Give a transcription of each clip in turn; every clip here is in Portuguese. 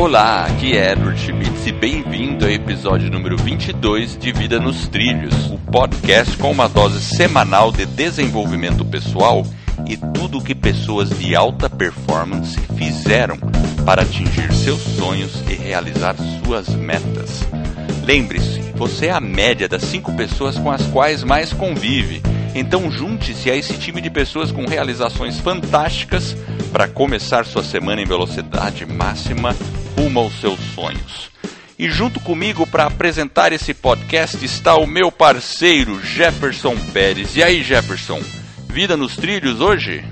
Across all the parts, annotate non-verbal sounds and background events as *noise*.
Olá, aqui é Edward Schmitz e bem-vindo ao episódio número 22 de Vida nos Trilhos, o podcast com uma dose semanal de desenvolvimento pessoal e tudo o que pessoas de alta performance fizeram para atingir seus sonhos e realizar suas metas. Lembre-se, você é a média das cinco pessoas com as quais mais convive. Então junte-se a esse time de pessoas com realizações fantásticas para começar sua semana em velocidade máxima rumo aos seus sonhos. E junto comigo para apresentar esse podcast está o meu parceiro Jefferson Pérez. E aí, Jefferson, vida nos trilhos hoje?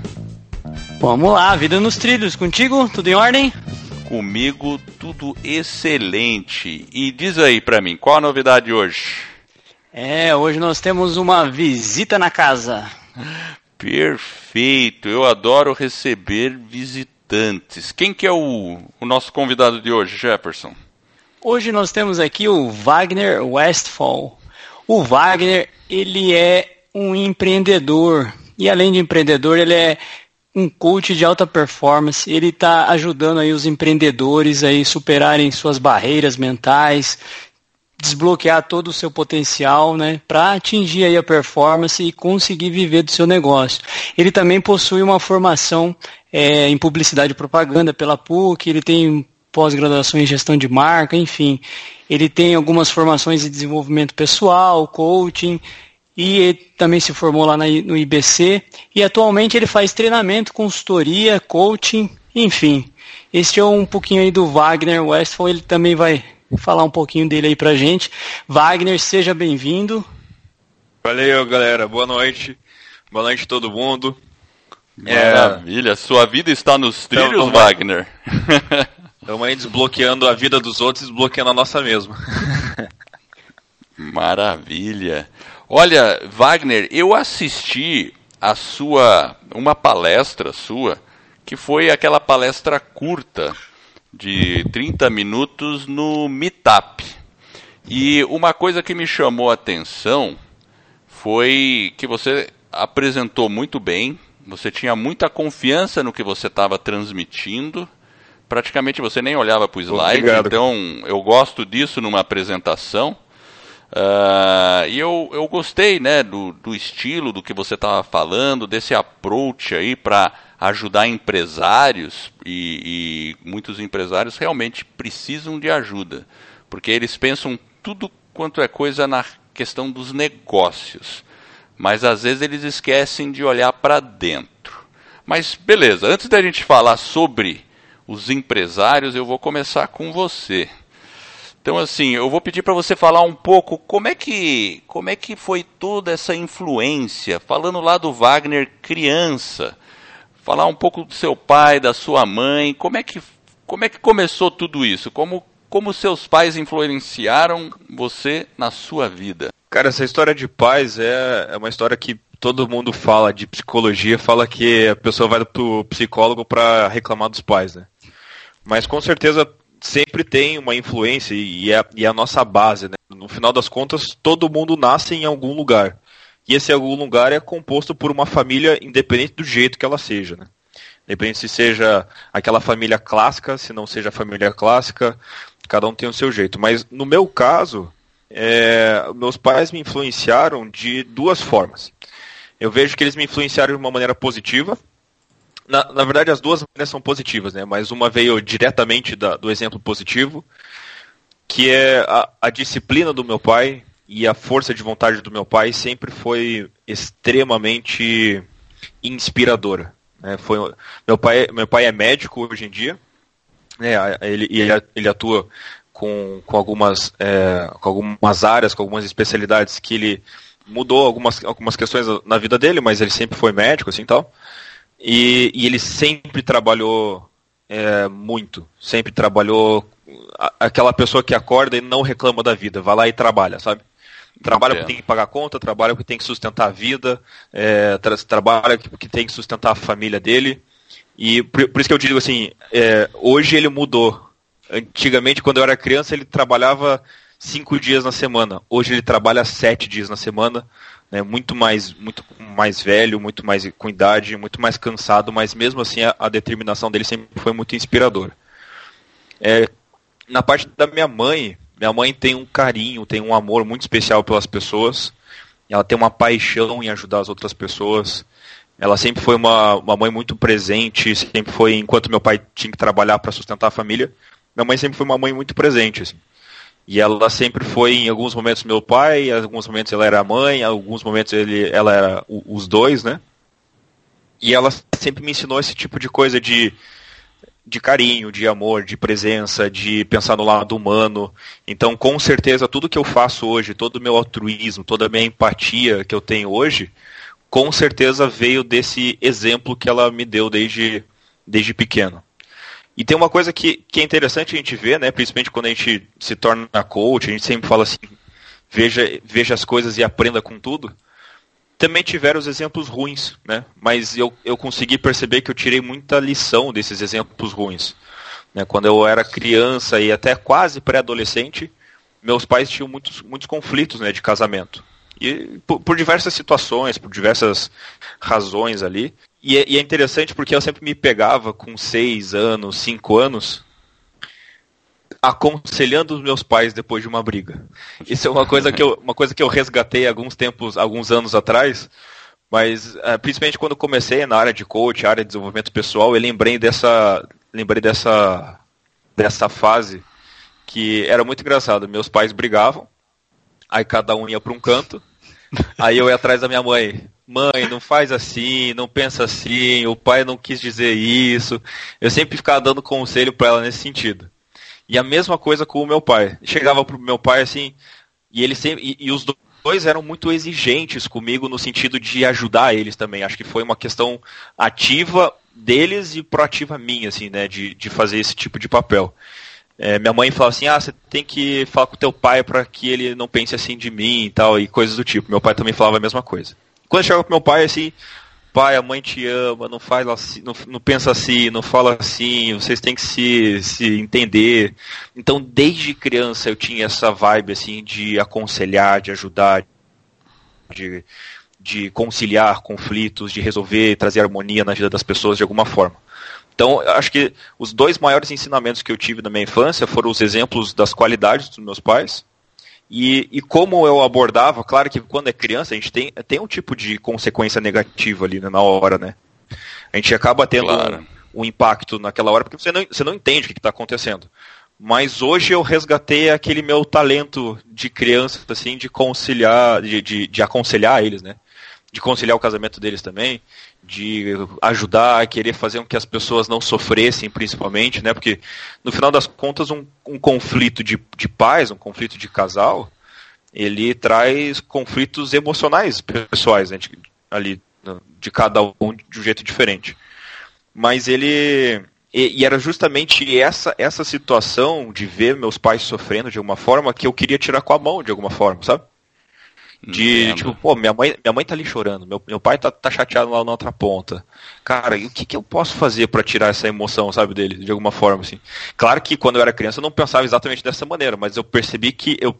Vamos lá, vida nos trilhos. Contigo, tudo em ordem? Comigo, tudo excelente. E diz aí para mim, qual a novidade hoje? É, hoje nós temos uma visita na casa. Perfeito, eu adoro receber visitantes. Quem que é o, o nosso convidado de hoje, Jefferson? Hoje nós temos aqui o Wagner Westphal. O Wagner, ele é um empreendedor. E além de empreendedor, ele é um coach de alta performance. Ele está ajudando aí os empreendedores aí superarem suas barreiras mentais, desbloquear todo o seu potencial, né, para atingir aí a performance e conseguir viver do seu negócio. Ele também possui uma formação é, em publicidade e propaganda pela PUC. Ele tem pós-graduação em gestão de marca, enfim. Ele tem algumas formações em desenvolvimento pessoal, coaching, e também se formou lá no IBC. E atualmente ele faz treinamento, consultoria, coaching, enfim. Este é um pouquinho aí do Wagner Westphal, ele também vai falar um pouquinho dele aí pra gente. Wagner, seja bem-vindo. Valeu, galera. Boa noite. Boa noite a todo mundo. Maravilha. É... Sua vida está nos trilhos, então, Wagner. *laughs* Estamos aí desbloqueando a vida dos outros e desbloqueando a nossa mesma. *laughs* Maravilha. Olha, Wagner, eu assisti a sua uma palestra sua, que foi aquela palestra curta de 30 minutos no Meetup. E uma coisa que me chamou a atenção foi que você apresentou muito bem, você tinha muita confiança no que você estava transmitindo praticamente você nem olhava para o slide, Obrigado. então eu gosto disso numa apresentação. Uh, e eu, eu gostei né, do, do estilo do que você estava falando, desse approach aí para ajudar empresários, e, e muitos empresários realmente precisam de ajuda, porque eles pensam tudo quanto é coisa na questão dos negócios, mas às vezes eles esquecem de olhar para dentro. Mas beleza, antes da gente falar sobre os empresários, eu vou começar com você. Então assim, eu vou pedir para você falar um pouco como é que como é que foi toda essa influência, falando lá do Wagner criança, falar um pouco do seu pai, da sua mãe, como é que como é que começou tudo isso? Como como seus pais influenciaram você na sua vida? Cara, essa história de pais é, é uma história que todo mundo fala de psicologia, fala que a pessoa vai pro psicólogo para reclamar dos pais, né? Mas com certeza sempre tem uma influência e é, e é a nossa base. Né? No final das contas, todo mundo nasce em algum lugar. E esse algum lugar é composto por uma família independente do jeito que ela seja. Né? Independente se seja aquela família clássica, se não seja família clássica, cada um tem o seu jeito. Mas no meu caso, é, meus pais me influenciaram de duas formas. Eu vejo que eles me influenciaram de uma maneira positiva, na, na verdade, as duas maneiras são positivas, né? Mas uma veio diretamente da, do exemplo positivo, que é a, a disciplina do meu pai e a força de vontade do meu pai sempre foi extremamente inspiradora. Né? Foi, meu, pai, meu pai é médico hoje em dia, né? ele, ele, ele atua com, com, algumas, é, com algumas áreas, com algumas especialidades que ele mudou algumas, algumas questões na vida dele, mas ele sempre foi médico, assim, tal. E, e ele sempre trabalhou é, muito, sempre trabalhou aquela pessoa que acorda e não reclama da vida, vai lá e trabalha, sabe? Trabalha porque tem que pagar conta, trabalha porque tem que sustentar a vida, é, tra trabalha porque tem que sustentar a família dele. E por, por isso que eu digo assim, é, hoje ele mudou. Antigamente, quando eu era criança, ele trabalhava cinco dias na semana. Hoje ele trabalha sete dias na semana né, muito mais muito mais velho, muito mais com idade, muito mais cansado, mas mesmo assim a, a determinação dele sempre foi muito inspiradora. É, Na parte da minha mãe, minha mãe tem um carinho, tem um amor muito especial pelas pessoas. Ela tem uma paixão em ajudar as outras pessoas. Ela sempre foi uma, uma mãe muito presente, sempre foi, enquanto meu pai tinha que trabalhar para sustentar a família, minha mãe sempre foi uma mãe muito presente. Assim. E ela sempre foi, em alguns momentos, meu pai, em alguns momentos ela era a mãe, em alguns momentos ele, ela era os dois, né? E ela sempre me ensinou esse tipo de coisa de, de carinho, de amor, de presença, de pensar no lado humano. Então, com certeza, tudo que eu faço hoje, todo o meu altruísmo, toda a minha empatia que eu tenho hoje, com certeza veio desse exemplo que ela me deu desde, desde pequeno. E tem uma coisa que, que é interessante a gente ver, né, principalmente quando a gente se torna coach, a gente sempre fala assim, veja, veja as coisas e aprenda com tudo. Também tiveram os exemplos ruins, né? Mas eu, eu consegui perceber que eu tirei muita lição desses exemplos ruins. Né? Quando eu era criança e até quase pré-adolescente, meus pais tinham muitos, muitos conflitos né, de casamento. E por, por, diversas situações, por diversas razões ali. E é, e é, interessante porque eu sempre me pegava com seis anos, cinco anos, aconselhando os meus pais depois de uma briga. Isso é uma coisa que eu, uma coisa que eu resgatei alguns tempos, alguns anos atrás. Mas é, principalmente quando comecei na área de coach, área de desenvolvimento pessoal, eu lembrei dessa, lembrei dessa, dessa fase que era muito engraçado. Meus pais brigavam, aí cada um ia para um canto, aí eu ia atrás da minha mãe mãe, não faz assim, não pensa assim, o pai não quis dizer isso. Eu sempre ficava dando conselho para ela nesse sentido. E a mesma coisa com o meu pai. Chegava pro meu pai assim, e ele sempre e, e os dois eram muito exigentes comigo no sentido de ajudar eles também. Acho que foi uma questão ativa deles e proativa minha, assim, né, de, de fazer esse tipo de papel. É, minha mãe falava assim, ah, você tem que falar com teu pai para que ele não pense assim de mim e tal, e coisas do tipo. Meu pai também falava a mesma coisa. Quando eu chegava pro meu pai, assim, pai, a mãe te ama, não faz assim, não, não, pensa assim, não fala assim, vocês têm que se, se entender. Então, desde criança eu tinha essa vibe assim de aconselhar, de ajudar, de, de conciliar conflitos, de resolver, trazer harmonia na vida das pessoas de alguma forma. Então, acho que os dois maiores ensinamentos que eu tive na minha infância foram os exemplos das qualidades dos meus pais e, e como eu abordava, claro que quando é criança a gente tem, tem um tipo de consequência negativa ali né, na hora, né? A gente acaba tendo claro. um, um, impacto naquela hora porque você não, você não entende o que está acontecendo. Mas hoje eu resgatei aquele meu talento de criança, assim, de conciliar, de, de, de aconselhar eles, né? De conciliar o casamento deles também, de ajudar querer fazer com que as pessoas não sofressem, principalmente, né? Porque no final das contas um, um conflito de, de pais, um conflito de casal, ele traz conflitos emocionais pessoais, né? Ali de cada um de um jeito diferente. Mas ele e, e, era justamente essa essa situação de ver meus pais sofrendo de alguma forma que eu queria tirar com a mão de alguma forma, sabe? De, tipo, pô, minha mãe, minha mãe tá ali chorando, meu, meu pai tá, tá chateado lá na outra ponta. Cara, e o que, que eu posso fazer para tirar essa emoção, sabe, dele, de alguma forma, assim? Claro que quando eu era criança eu não pensava exatamente dessa maneira, mas eu percebi que eu,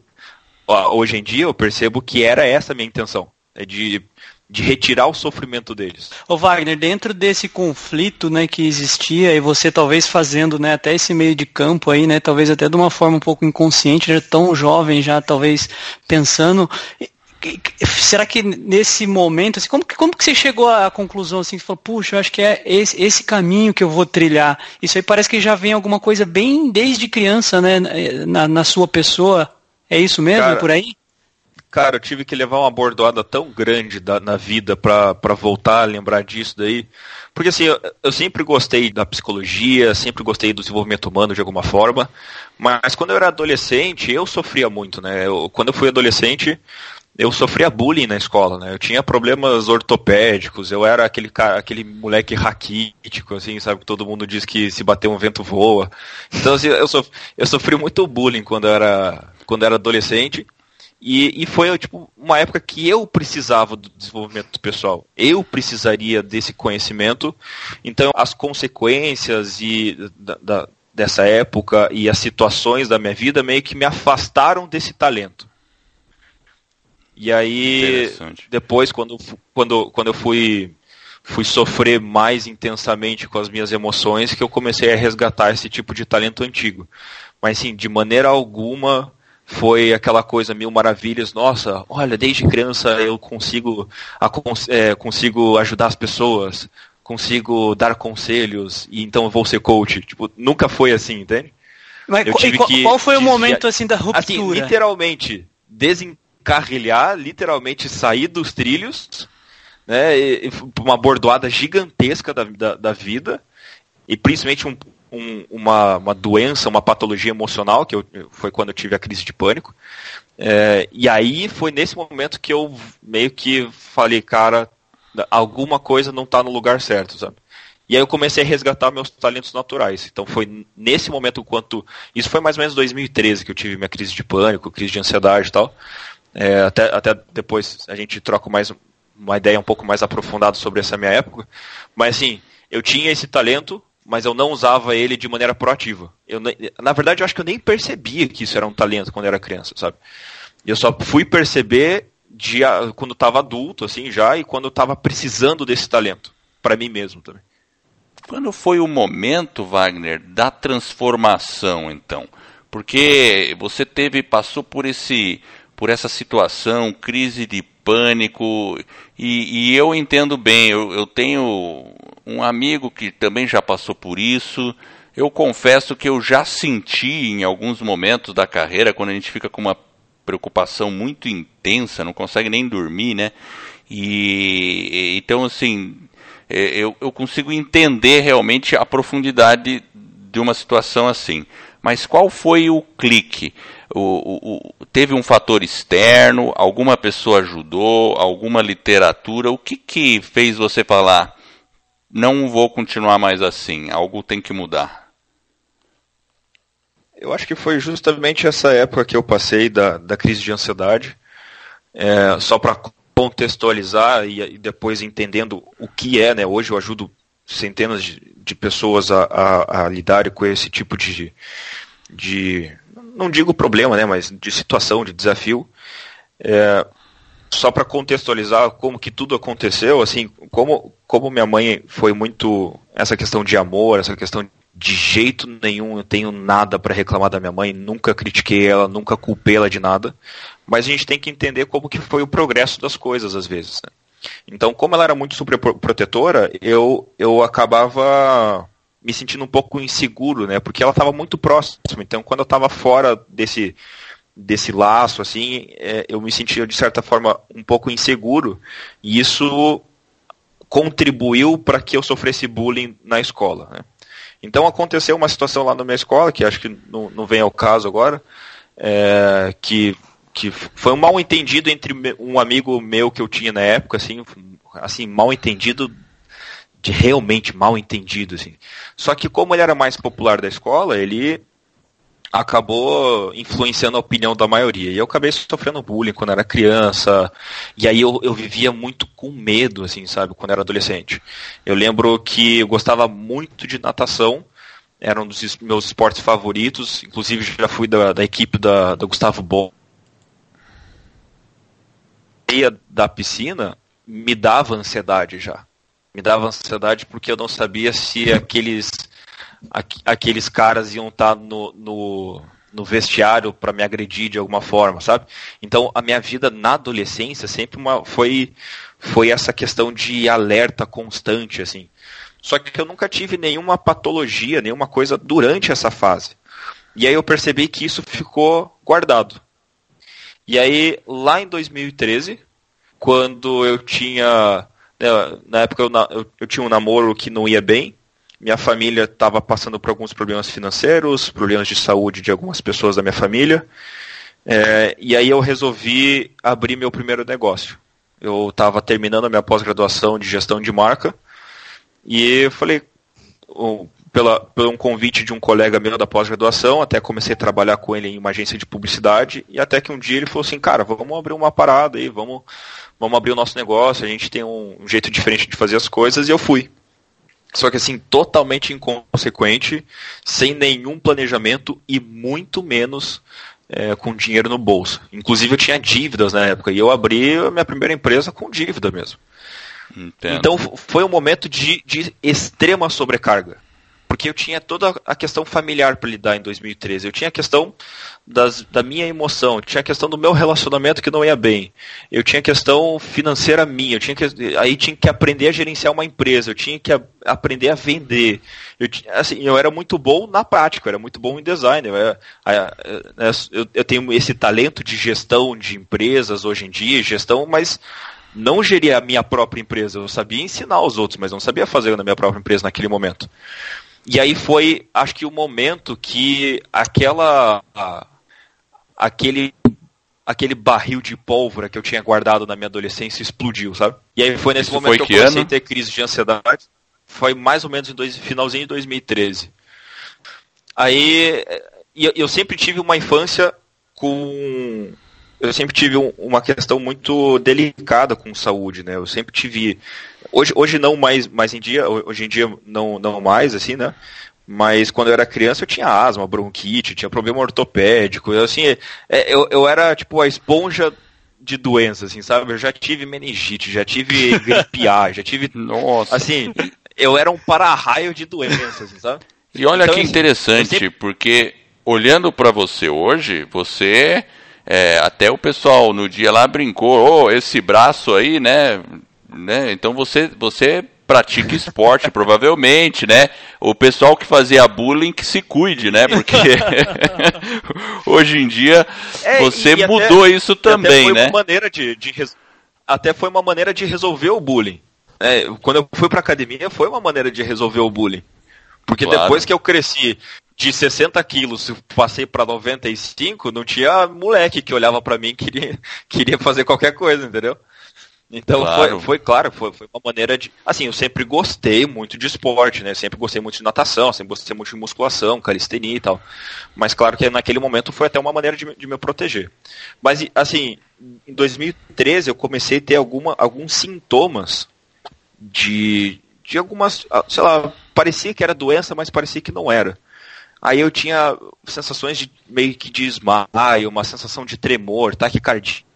hoje em dia eu percebo que era essa a minha intenção. É de, de retirar o sofrimento deles. Ô Wagner, dentro desse conflito né, que existia, e você talvez fazendo né, até esse meio de campo aí, né, talvez até de uma forma um pouco inconsciente, já tão jovem, já talvez pensando, será que nesse momento, assim, como, como que você chegou à conclusão assim, que falou, puxa, eu acho que é esse, esse caminho que eu vou trilhar? Isso aí parece que já vem alguma coisa bem desde criança, né, na, na sua pessoa. É isso mesmo, cara, por aí? Cara, eu tive que levar uma bordoada tão grande da, na vida para voltar a lembrar disso daí. Porque assim, eu, eu, sempre gostei da psicologia, sempre gostei do desenvolvimento humano de alguma forma, mas quando eu era adolescente, eu sofria muito, né? Eu, quando eu fui adolescente, eu sofria bullying na escola, né? Eu tinha problemas ortopédicos, eu era aquele cara, aquele moleque raquítico, assim, sabe? Todo mundo diz que se bater um vento voa. Então, assim, eu, sof eu sofri muito bullying quando eu era, quando eu era adolescente. E, e foi tipo uma época que eu precisava do desenvolvimento pessoal. Eu precisaria desse conhecimento. Então, as consequências e da, da, dessa época e as situações da minha vida meio que me afastaram desse talento. E aí, depois, quando, quando, quando eu fui fui sofrer mais intensamente com as minhas emoções que eu comecei a resgatar esse tipo de talento antigo. Mas sim, de maneira alguma foi aquela coisa mil maravilhas, nossa, olha, desde criança eu consigo, é, consigo ajudar as pessoas, consigo dar conselhos, e então eu vou ser coach. Tipo, nunca foi assim, entende? Mas eu tive qual, que qual foi o momento assim da ruptura? Assim, literalmente, desencarrilhar, literalmente sair dos trilhos, né, uma bordoada gigantesca da, da, da vida, e principalmente um, um, uma, uma doença, uma patologia emocional, que eu, foi quando eu tive a crise de pânico. É, e aí foi nesse momento que eu meio que falei, cara, alguma coisa não está no lugar certo, sabe? E aí eu comecei a resgatar meus talentos naturais. Então foi nesse momento quanto. Isso foi mais ou menos 2013 que eu tive minha crise de pânico, crise de ansiedade e tal. É, até, até depois a gente troca mais uma ideia um pouco mais aprofundada sobre essa minha época. Mas assim, eu tinha esse talento, mas eu não usava ele de maneira proativa. Eu, na verdade, eu acho que eu nem percebia que isso era um talento quando eu era criança, sabe? Eu só fui perceber de, quando estava adulto, assim, já, e quando eu estava precisando desse talento, para mim mesmo também. Quando foi o momento, Wagner, da transformação, então? Porque você teve, passou por esse, por essa situação, crise de pânico, e, e eu entendo bem, eu, eu tenho um amigo que também já passou por isso. Eu confesso que eu já senti em alguns momentos da carreira, quando a gente fica com uma preocupação muito intensa, não consegue nem dormir, né? E então assim, é, eu, eu consigo entender realmente a profundidade de uma situação assim. Mas qual foi o clique? O, o, teve um fator externo? Alguma pessoa ajudou? Alguma literatura? O que, que fez você falar? não vou continuar mais assim, algo tem que mudar? Eu acho que foi justamente essa época que eu passei da, da crise de ansiedade. É, só para contextualizar e, e, depois entendendo o que é, né? Hoje eu ajudo centenas de, de pessoas a, a, a lidarem com esse tipo de, de, não digo problema, né? Mas de situação, de desafio. É, só para contextualizar como que tudo aconteceu, assim, como, como minha mãe foi muito essa questão de amor, essa questão de jeito nenhum eu tenho nada para reclamar da minha mãe, nunca critiquei ela, nunca culpei ela de nada, mas a gente tem que entender como que foi o progresso das coisas às vezes. Né? Então, como ela era muito super protetora, eu, eu acabava me sentindo um pouco inseguro, né? Porque ela estava muito próxima. Então, quando eu estava fora desse desse laço, assim, é, eu me sentia de certa forma um pouco inseguro e isso contribuiu para que eu sofresse bullying na escola. Né? Então aconteceu uma situação lá na minha escola, que acho que não, não vem ao caso agora, é, que, que foi um mal entendido entre um amigo meu que eu tinha na época, assim, assim mal entendido de realmente mal entendido, assim. Só que como ele era mais popular da escola, ele acabou influenciando a opinião da maioria. E eu acabei sofrendo bullying quando era criança. E aí eu, eu vivia muito com medo, assim, sabe, quando era adolescente. Eu lembro que eu gostava muito de natação. Era um dos meus esportes favoritos. Inclusive já fui da, da equipe da, da Gustavo Bom. Da piscina me dava ansiedade já. Me dava ansiedade porque eu não sabia se aqueles aqueles caras iam estar no, no, no vestiário para me agredir de alguma forma, sabe? Então a minha vida na adolescência sempre uma, foi, foi essa questão de alerta constante, assim. Só que eu nunca tive nenhuma patologia, nenhuma coisa durante essa fase. E aí eu percebi que isso ficou guardado. E aí, lá em 2013, quando eu tinha. Né, na época eu, eu, eu tinha um namoro que não ia bem, minha família estava passando por alguns problemas financeiros, problemas de saúde de algumas pessoas da minha família. É, e aí eu resolvi abrir meu primeiro negócio. Eu estava terminando a minha pós-graduação de gestão de marca e falei, pela, por um convite de um colega meu da pós-graduação, até comecei a trabalhar com ele em uma agência de publicidade e até que um dia ele falou assim, cara, vamos abrir uma parada aí, vamos, vamos abrir o nosso negócio, a gente tem um, um jeito diferente de fazer as coisas e eu fui. Só que assim, totalmente inconsequente, sem nenhum planejamento e muito menos é, com dinheiro no bolso. Inclusive eu tinha dívidas na época e eu abri a minha primeira empresa com dívida mesmo. Entendo. Então foi um momento de, de extrema sobrecarga porque eu tinha toda a questão familiar para lidar em 2013. Eu tinha a questão das, da minha emoção, eu tinha a questão do meu relacionamento que não ia bem, eu tinha a questão financeira minha, eu tinha que, aí tinha que aprender a gerenciar uma empresa, eu tinha que a, aprender a vender. Eu, assim, eu era muito bom na prática, eu era muito bom em design. Eu, era, eu, eu tenho esse talento de gestão de empresas hoje em dia, gestão, mas não geria a minha própria empresa. Eu sabia ensinar os outros, mas não sabia fazer na minha própria empresa naquele momento. E aí foi, acho que o momento que aquela aquele aquele barril de pólvora que eu tinha guardado na minha adolescência explodiu, sabe? E aí foi nesse Isso momento foi que eu comecei ano? a ter crise de ansiedade. Foi mais ou menos em dois, finalzinho de 2013. Aí eu, eu sempre tive uma infância com eu sempre tive um, uma questão muito delicada com saúde, né? Eu sempre tive Hoje, hoje não mais, mais em dia, hoje em dia não, não mais, assim, né? Mas quando eu era criança eu tinha asma, bronquite, tinha problema ortopédico, eu, assim, é, eu, eu era tipo a esponja de doenças, assim, sabe? Eu já tive meningite, já tive gripe A, já tive. *laughs* Nossa. Assim, eu era um para-raio de doenças, assim, sabe? E olha então, que assim, interessante, sempre... porque olhando para você hoje, você. É, até o pessoal no dia lá brincou, oh, esse braço aí, né? Né? Então você, você pratica esporte, *laughs* provavelmente, né? O pessoal que fazia bullying que se cuide, né? Porque *laughs* *laughs* hoje em dia é, você mudou até, isso também, até foi né? Uma maneira de, de até foi uma maneira de resolver o bullying. É, quando eu fui pra academia, foi uma maneira de resolver o bullying. Porque claro. depois que eu cresci de 60 quilos, passei para 95, não tinha moleque que olhava para mim e queria, queria fazer qualquer coisa, entendeu? Então claro. Foi, foi claro, foi, foi uma maneira de. Assim, eu sempre gostei muito de esporte, né? Sempre gostei muito de natação, sempre gostei muito de musculação, calistenia e tal. Mas claro que naquele momento foi até uma maneira de, de me proteger. Mas assim, em 2013 eu comecei a ter alguma, alguns sintomas de, de algumas. Ah, sei lá, parecia que era doença, mas parecia que não era. Aí eu tinha sensações de meio que de esmaio, uma sensação de tremor, taquicardia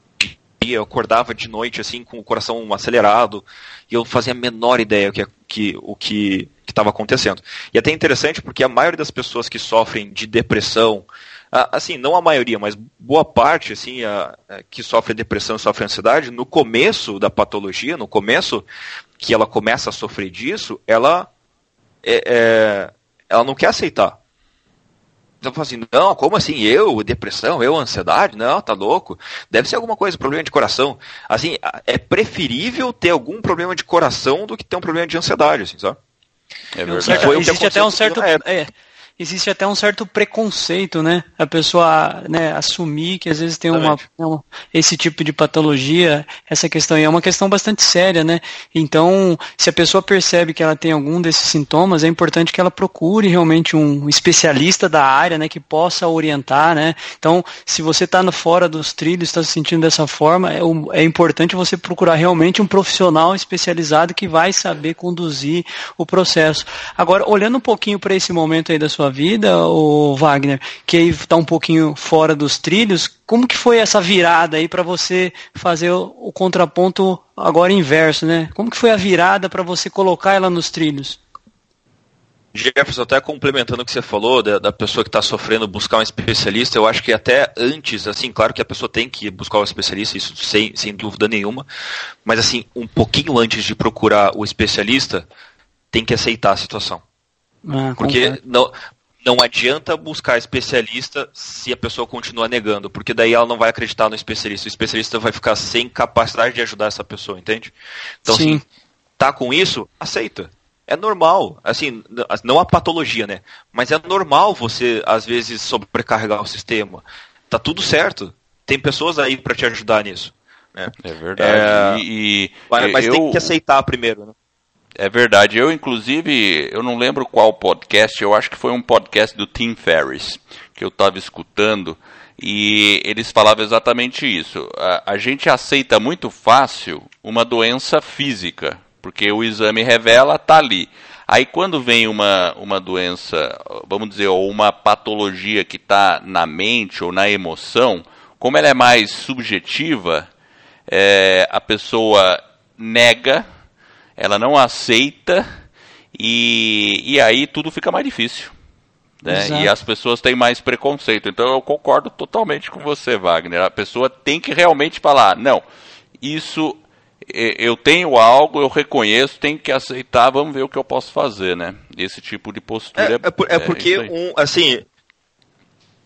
eu acordava de noite assim com o coração acelerado e eu fazia a menor ideia que, que, o que estava acontecendo. E até interessante porque a maioria das pessoas que sofrem de depressão, assim, não a maioria, mas boa parte assim, a, a, que sofre depressão e sofre ansiedade, no começo da patologia, no começo que ela começa a sofrer disso, ela, é, é, ela não quer aceitar. Então falo assim, não, como assim? Eu, depressão, eu, ansiedade? Não, tá louco. Deve ser alguma coisa, problema de coração. Assim, é preferível ter algum problema de coração do que ter um problema de ansiedade, assim, sabe? É verdade. Existe até um certo. É, existe até um certo preconceito, né? A pessoa né, assumir que às vezes tem uma, uma, esse tipo de patologia, essa questão é uma questão bastante séria, né? Então, se a pessoa percebe que ela tem algum desses sintomas, é importante que ela procure realmente um especialista da área, né, que possa orientar, né? Então, se você está fora dos trilhos, está se sentindo dessa forma, é, é importante você procurar realmente um profissional especializado que vai saber conduzir o processo. Agora, olhando um pouquinho para esse momento aí da sua sua vida, o Wagner, que aí está um pouquinho fora dos trilhos. Como que foi essa virada aí para você fazer o, o, contraponto agora inverso, né? Como que foi a virada para você colocar ela nos trilhos? Jefferson, até complementando o que você falou, da, da pessoa que está sofrendo buscar um especialista, eu acho que até antes, assim, claro que a pessoa tem que buscar um especialista, isso sem, sem dúvida nenhuma, mas assim, um pouquinho antes de procurar o especialista, tem que aceitar a situação. Ah, Porque não, não adianta buscar especialista se a pessoa continua negando, porque daí ela não vai acreditar no especialista. O especialista vai ficar sem capacidade de ajudar essa pessoa, entende? Então, Sim. se tá com isso, aceita. É normal, assim, não a patologia, né? Mas é normal você, às vezes, sobrecarregar o sistema. Tá tudo certo. Tem pessoas aí para te ajudar nisso. Né? É verdade. É... E, mas, mas eu... tem que aceitar primeiro, né? É verdade. Eu, inclusive, eu não lembro qual podcast, eu acho que foi um podcast do Tim Ferriss, que eu estava escutando, e eles falavam exatamente isso. A, a, gente aceita muito fácil uma doença física, porque o exame revela, tá ali. Aí quando vem uma, uma doença, vamos dizer, ou uma patologia que está na mente ou na emoção, como ela é mais subjetiva, é, a pessoa nega ela não aceita e, e aí tudo fica mais difícil. Né? E as pessoas têm mais preconceito. Então eu concordo totalmente com você, Wagner. A pessoa tem que realmente falar, não, isso eu tenho algo, eu reconheço, tenho que aceitar, vamos ver o que eu posso fazer, né? Esse tipo de postura é, é, por, é, é porque um, assim,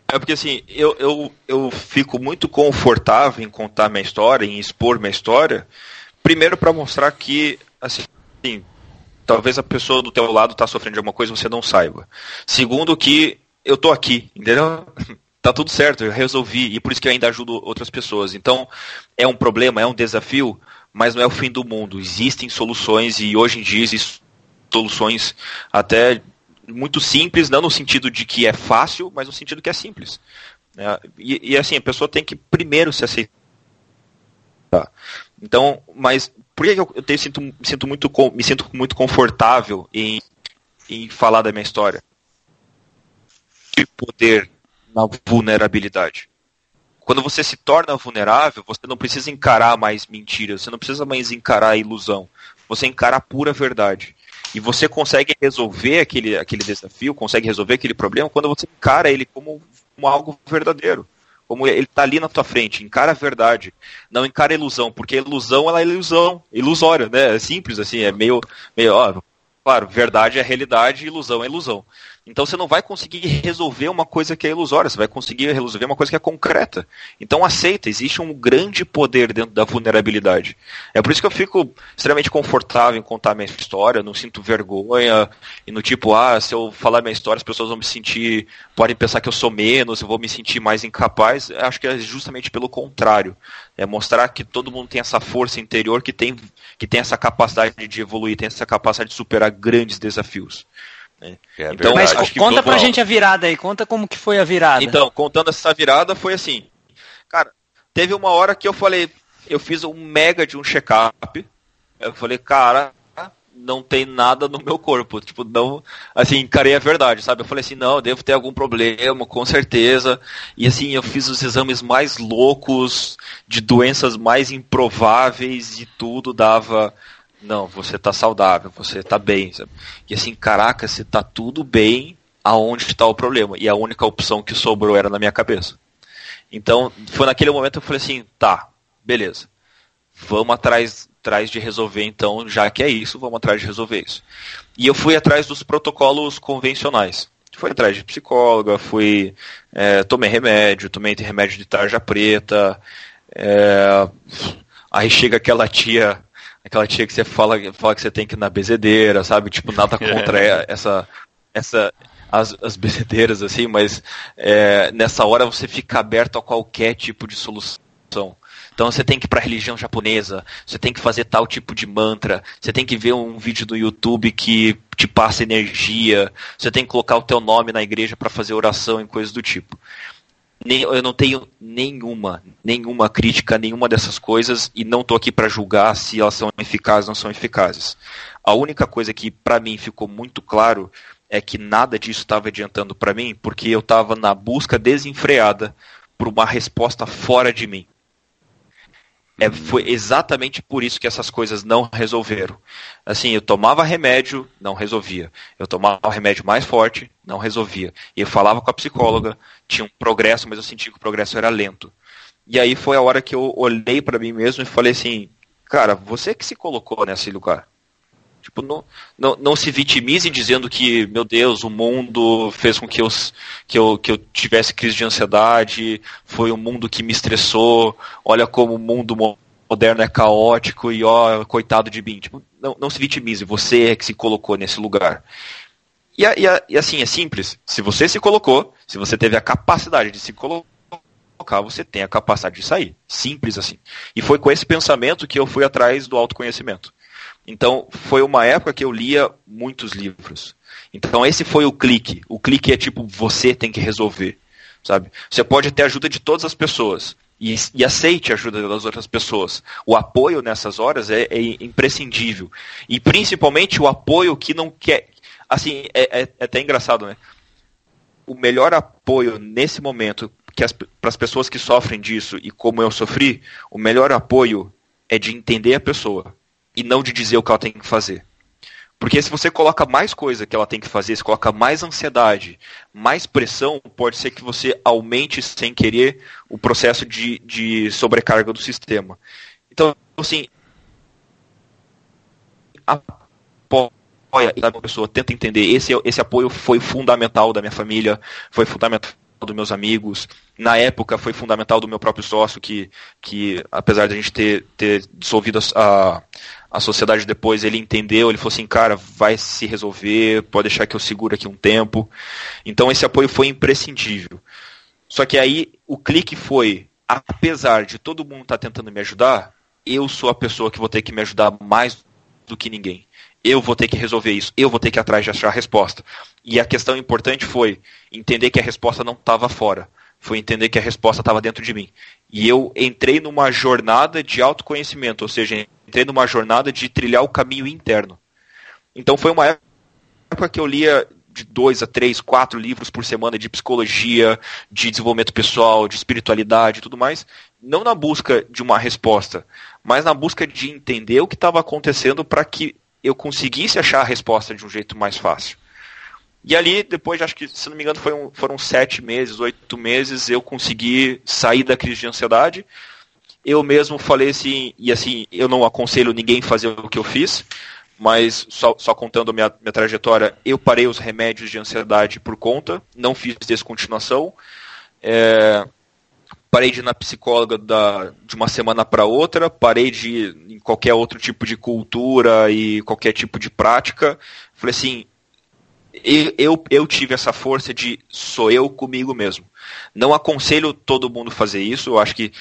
é porque assim, eu, eu, eu fico muito confortável em contar minha história, em expor minha história, primeiro para mostrar que, assim, talvez a pessoa do teu lado está sofrendo de alguma coisa e você não saiba. Segundo que eu tô aqui, entendeu? *laughs* tá tudo certo, eu resolvi, e por isso que ainda ajudo outras pessoas. Então, é um problema, é um desafio, mas não é o fim do mundo. Existem soluções e hoje em dia existem soluções até muito simples, não no sentido de que é fácil, mas no sentido que é simples. É, e, e, assim, a pessoa tem que primeiro se aceitar. Então, mas por que eu, tenho, sinto, me, sinto muito, me sinto muito confortável em, em falar da minha história? De poder na vulnerabilidade. Quando você se torna vulnerável, você não precisa encarar mais mentiras, você não precisa mais encarar ilusão. Você encara a pura verdade. E você consegue resolver aquele, aquele desafio, consegue resolver aquele problema quando você encara ele como, como algo verdadeiro. Como ele está ali na tua frente, encara a verdade. Não encara a ilusão, porque a ilusão ela é ilusão, ilusória, né? É simples assim, é meio, meio ó, claro, verdade é realidade, ilusão é ilusão. Então você não vai conseguir resolver uma coisa que é ilusória, você vai conseguir resolver uma coisa que é concreta. Então aceita, existe um grande poder dentro da vulnerabilidade. É por isso que eu fico extremamente confortável em contar minha história, não sinto vergonha, e no tipo, ah, se eu falar minha história, as pessoas vão me sentir, podem pensar que eu sou menos, eu vou me sentir mais incapaz. Acho que é justamente pelo contrário. É mostrar que todo mundo tem essa força interior que tem, que tem essa capacidade de evoluir, tem essa capacidade de superar grandes desafios. Né? É então, Mas conta pra gente a virada aí, conta como que foi a virada. Então, contando essa virada, foi assim. Cara, teve uma hora que eu falei, eu fiz um mega de um check-up. Eu falei, cara, não tem nada no meu corpo. Tipo, não. Assim, encarei a verdade, sabe? Eu falei assim, não, eu devo ter algum problema, com certeza. E assim, eu fiz os exames mais loucos, de doenças mais improváveis e tudo dava não, você está saudável, você está bem. Sabe? E assim, caraca, se está tudo bem, aonde está o problema? E a única opção que sobrou era na minha cabeça. Então, foi naquele momento que eu falei assim, tá, beleza. Vamos atrás, atrás de resolver então, já que é isso, vamos atrás de resolver isso. E eu fui atrás dos protocolos convencionais. Fui atrás de psicóloga, fui. É, tomei remédio, tomei remédio de tarja preta. É, aí chega aquela tia aquela tia que você fala, fala que você tem que ir na bezedeira, sabe? Tipo, nada *laughs* é. contra é. essa, essa, as, as bezedeiras, assim, mas é, nessa hora você fica aberto a qualquer tipo de solução. Então você tem que ir para a religião japonesa, você tem que fazer tal tipo de mantra, você tem que ver um vídeo do YouTube que te passa energia, você tem que colocar o teu nome na igreja para fazer oração e coisas do tipo nem, eu não tenho nenhuma, nenhuma crítica, nenhuma dessas coisas e não estou aqui para julgar se elas são eficazes ou não são eficazes. A única coisa que para mim ficou muito claro é que nada disso estava adiantando para mim, porque eu estava na busca desenfreada por uma resposta fora de mim. É, foi exatamente por isso que essas coisas não resolveram. Assim, eu tomava remédio, não resolvia. Eu tomava um remédio mais forte, não resolvia. E eu falava com a psicóloga, tinha um progresso, mas eu sentia que o progresso era lento. E aí foi a hora que eu olhei para mim mesmo e falei assim, cara, você que se colocou nesse lugar. Tipo, não, não, não se vitimize dizendo que, meu Deus, o mundo fez com que eu, que, eu, que eu tivesse crise de ansiedade, foi o mundo que me estressou, olha como o mundo moderno é caótico e ó, coitado de mim. Tipo, não, não se vitimize, você é que se colocou nesse lugar. E, e, e assim, é simples. Se você se colocou, se você teve a capacidade de se colocar, você tem a capacidade de sair. Simples assim. E foi com esse pensamento que eu fui atrás do autoconhecimento. Então, foi uma época que eu lia muitos livros. Então, esse foi o clique. O clique é tipo, você tem que resolver. Sabe? Você pode ter ajuda de todas as pessoas. E, e aceite a ajuda das outras pessoas. O apoio nessas horas é, é imprescindível. E principalmente o apoio que não quer. Assim, é, é, é até engraçado, né? O melhor apoio nesse momento para as pessoas que sofrem disso e como eu sofri, o melhor apoio é de entender a pessoa e não de dizer o que ela tem que fazer. Porque se você coloca mais coisa que ela tem que fazer, se coloca mais ansiedade, mais pressão, pode ser que você aumente sem querer o processo de, de sobrecarga do sistema. Então, assim, apoia a pessoa, tenta entender. Esse, esse apoio foi fundamental da minha família, foi fundamental dos meus amigos. Na época foi fundamental do meu próprio sócio, que, que apesar de a gente ter, ter dissolvido a, a sociedade depois, ele entendeu, ele falou assim, cara, vai se resolver, pode deixar que eu seguro aqui um tempo. Então esse apoio foi imprescindível. Só que aí o clique foi, apesar de todo mundo estar tá tentando me ajudar, eu sou a pessoa que vou ter que me ajudar mais do que ninguém. Eu vou ter que resolver isso, eu vou ter que ir atrás de achar a resposta. E a questão importante foi entender que a resposta não estava fora, foi entender que a resposta estava dentro de mim. E eu entrei numa jornada de autoconhecimento, ou seja, entrei numa jornada de trilhar o caminho interno. Então foi uma época que eu lia de dois a três, quatro livros por semana de psicologia, de desenvolvimento pessoal, de espiritualidade e tudo mais, não na busca de uma resposta, mas na busca de entender o que estava acontecendo para que eu conseguisse achar a resposta de um jeito mais fácil. E ali, depois, acho que, se não me engano, foram, foram sete meses, oito meses, eu consegui sair da crise de ansiedade. Eu mesmo falei assim, e assim, eu não aconselho ninguém fazer o que eu fiz, mas só, só contando a minha, minha trajetória, eu parei os remédios de ansiedade por conta, não fiz descontinuação. É, parei de ir na psicóloga da, de uma semana para outra, parei de ir em qualquer outro tipo de cultura e qualquer tipo de prática. Falei assim, eu, eu, eu tive essa força de sou eu comigo mesmo. Não aconselho todo mundo fazer isso, eu acho que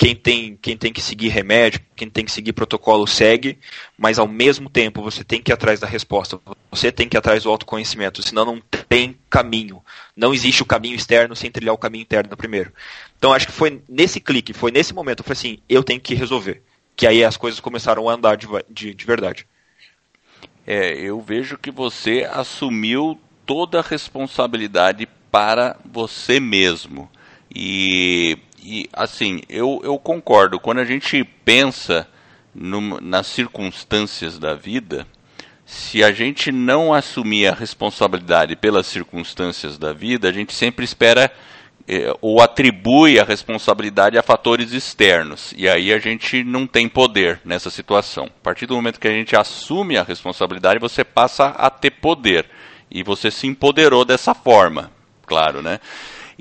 quem tem, quem tem que seguir remédio, quem tem que seguir protocolo, segue, mas ao mesmo tempo você tem que ir atrás da resposta, você tem que ir atrás do autoconhecimento, senão não tem caminho. Não existe o caminho externo sem trilhar o caminho interno primeiro. Então acho que foi nesse clique, foi nesse momento, eu falei assim, eu tenho que resolver. Que aí as coisas começaram a andar de, de, de verdade. É, eu vejo que você assumiu toda a responsabilidade para você mesmo. E e assim, eu, eu concordo, quando a gente pensa no, nas circunstâncias da vida, se a gente não assumir a responsabilidade pelas circunstâncias da vida, a gente sempre espera eh, ou atribui a responsabilidade a fatores externos. E aí a gente não tem poder nessa situação. A partir do momento que a gente assume a responsabilidade, você passa a ter poder. E você se empoderou dessa forma, claro, né?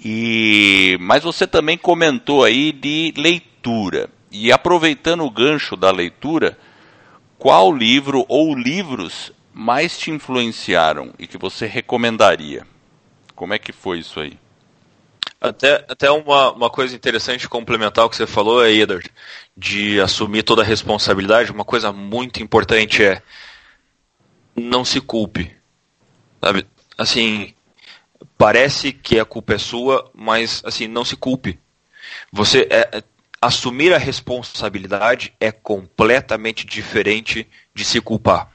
E mas você também comentou aí de leitura. E aproveitando o gancho da leitura, qual livro ou livros mais te influenciaram e que você recomendaria? Como é que foi isso aí? Até, até uma, uma coisa interessante complementar o que você falou, Edward, de assumir toda a responsabilidade, uma coisa muito importante é não se culpe. Sabe? Assim, parece que a culpa é sua, mas assim, não se culpe. Você é, é, assumir a responsabilidade é completamente diferente de se culpar.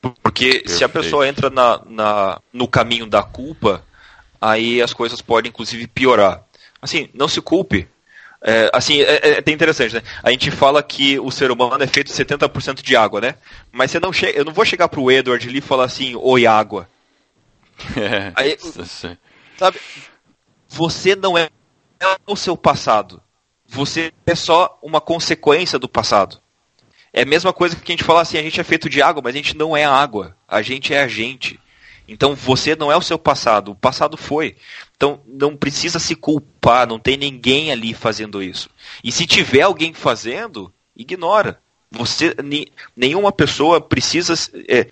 Porque Perfeito. se a pessoa entra na, na, no caminho da culpa, aí as coisas podem inclusive piorar. Assim, não se culpe. É, assim, é, é, é interessante, né? A gente fala que o ser humano é feito de 70% de água, né? Mas você não chega, eu não vou chegar pro Edward ali e falar assim, oi água. É, *laughs* Aí, sabe, você não é o seu passado. Você é só uma consequência do passado. É a mesma coisa que a gente fala assim, a gente é feito de água, mas a gente não é água. A gente é a gente. Então você não é o seu passado, o passado foi. Então não precisa se culpar, não tem ninguém ali fazendo isso. E se tiver alguém fazendo, ignora. Você nenhuma pessoa precisa é,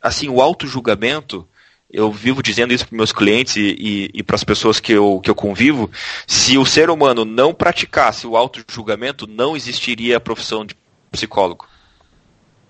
assim o auto julgamento eu vivo dizendo isso para meus clientes e, e, e para as pessoas que eu, que eu convivo, se o ser humano não praticasse o auto-julgamento, não existiria a profissão de psicólogo.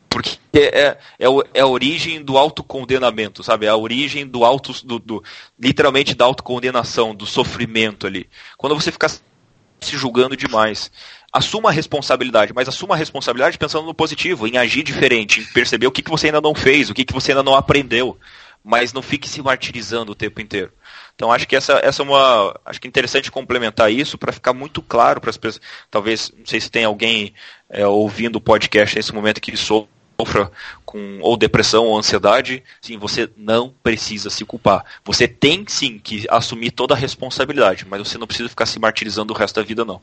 Porque é, é, é a origem do autocondenamento, sabe? É a origem do auto, do, do, literalmente da autocondenação, do sofrimento ali. Quando você fica se julgando demais. Assuma a responsabilidade, mas assuma a responsabilidade pensando no positivo, em agir diferente, em perceber o que, que você ainda não fez, o que, que você ainda não aprendeu mas não fique se martirizando o tempo inteiro. Então acho que essa, essa é uma. Acho que é interessante complementar isso para ficar muito claro para as pessoas. Talvez, não sei se tem alguém é, ouvindo o podcast nesse momento que sofra com ou depressão ou ansiedade, sim, você não precisa se culpar. Você tem sim que assumir toda a responsabilidade, mas você não precisa ficar se martirizando o resto da vida, não.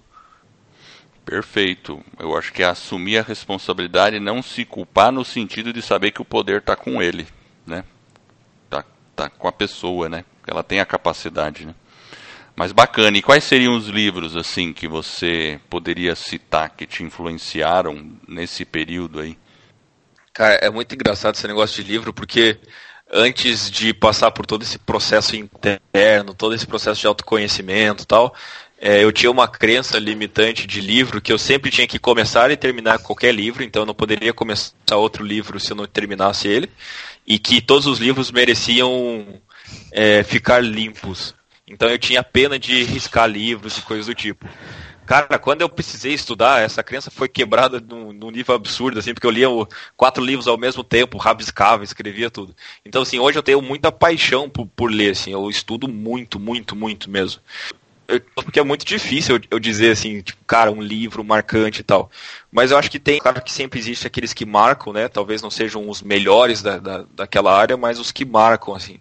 Perfeito. Eu acho que é assumir a responsabilidade e não se culpar no sentido de saber que o poder está com ele? Tá, com a pessoa, né? Ela tem a capacidade, né? Mas bacana. E quais seriam os livros assim que você poderia citar que te influenciaram nesse período aí? Cara, é muito engraçado esse negócio de livro porque antes de passar por todo esse processo interno, todo esse processo de autoconhecimento, tal, é, eu tinha uma crença limitante de livro que eu sempre tinha que começar e terminar qualquer livro, então eu não poderia começar outro livro se eu não terminasse ele, e que todos os livros mereciam é, ficar limpos. Então eu tinha pena de riscar livros e coisas do tipo. Cara, quando eu precisei estudar, essa crença foi quebrada num, num nível absurdo, assim, porque eu lia quatro livros ao mesmo tempo, rabiscava, escrevia tudo. Então, assim, hoje eu tenho muita paixão por, por ler, assim, eu estudo muito, muito, muito mesmo. Porque é muito difícil eu, eu, dizer assim, tipo, cara, um livro marcante e tal. Mas eu acho que tem, claro que sempre existe aqueles que marcam, né? Talvez não sejam os melhores da, da, daquela área, mas os que marcam, assim.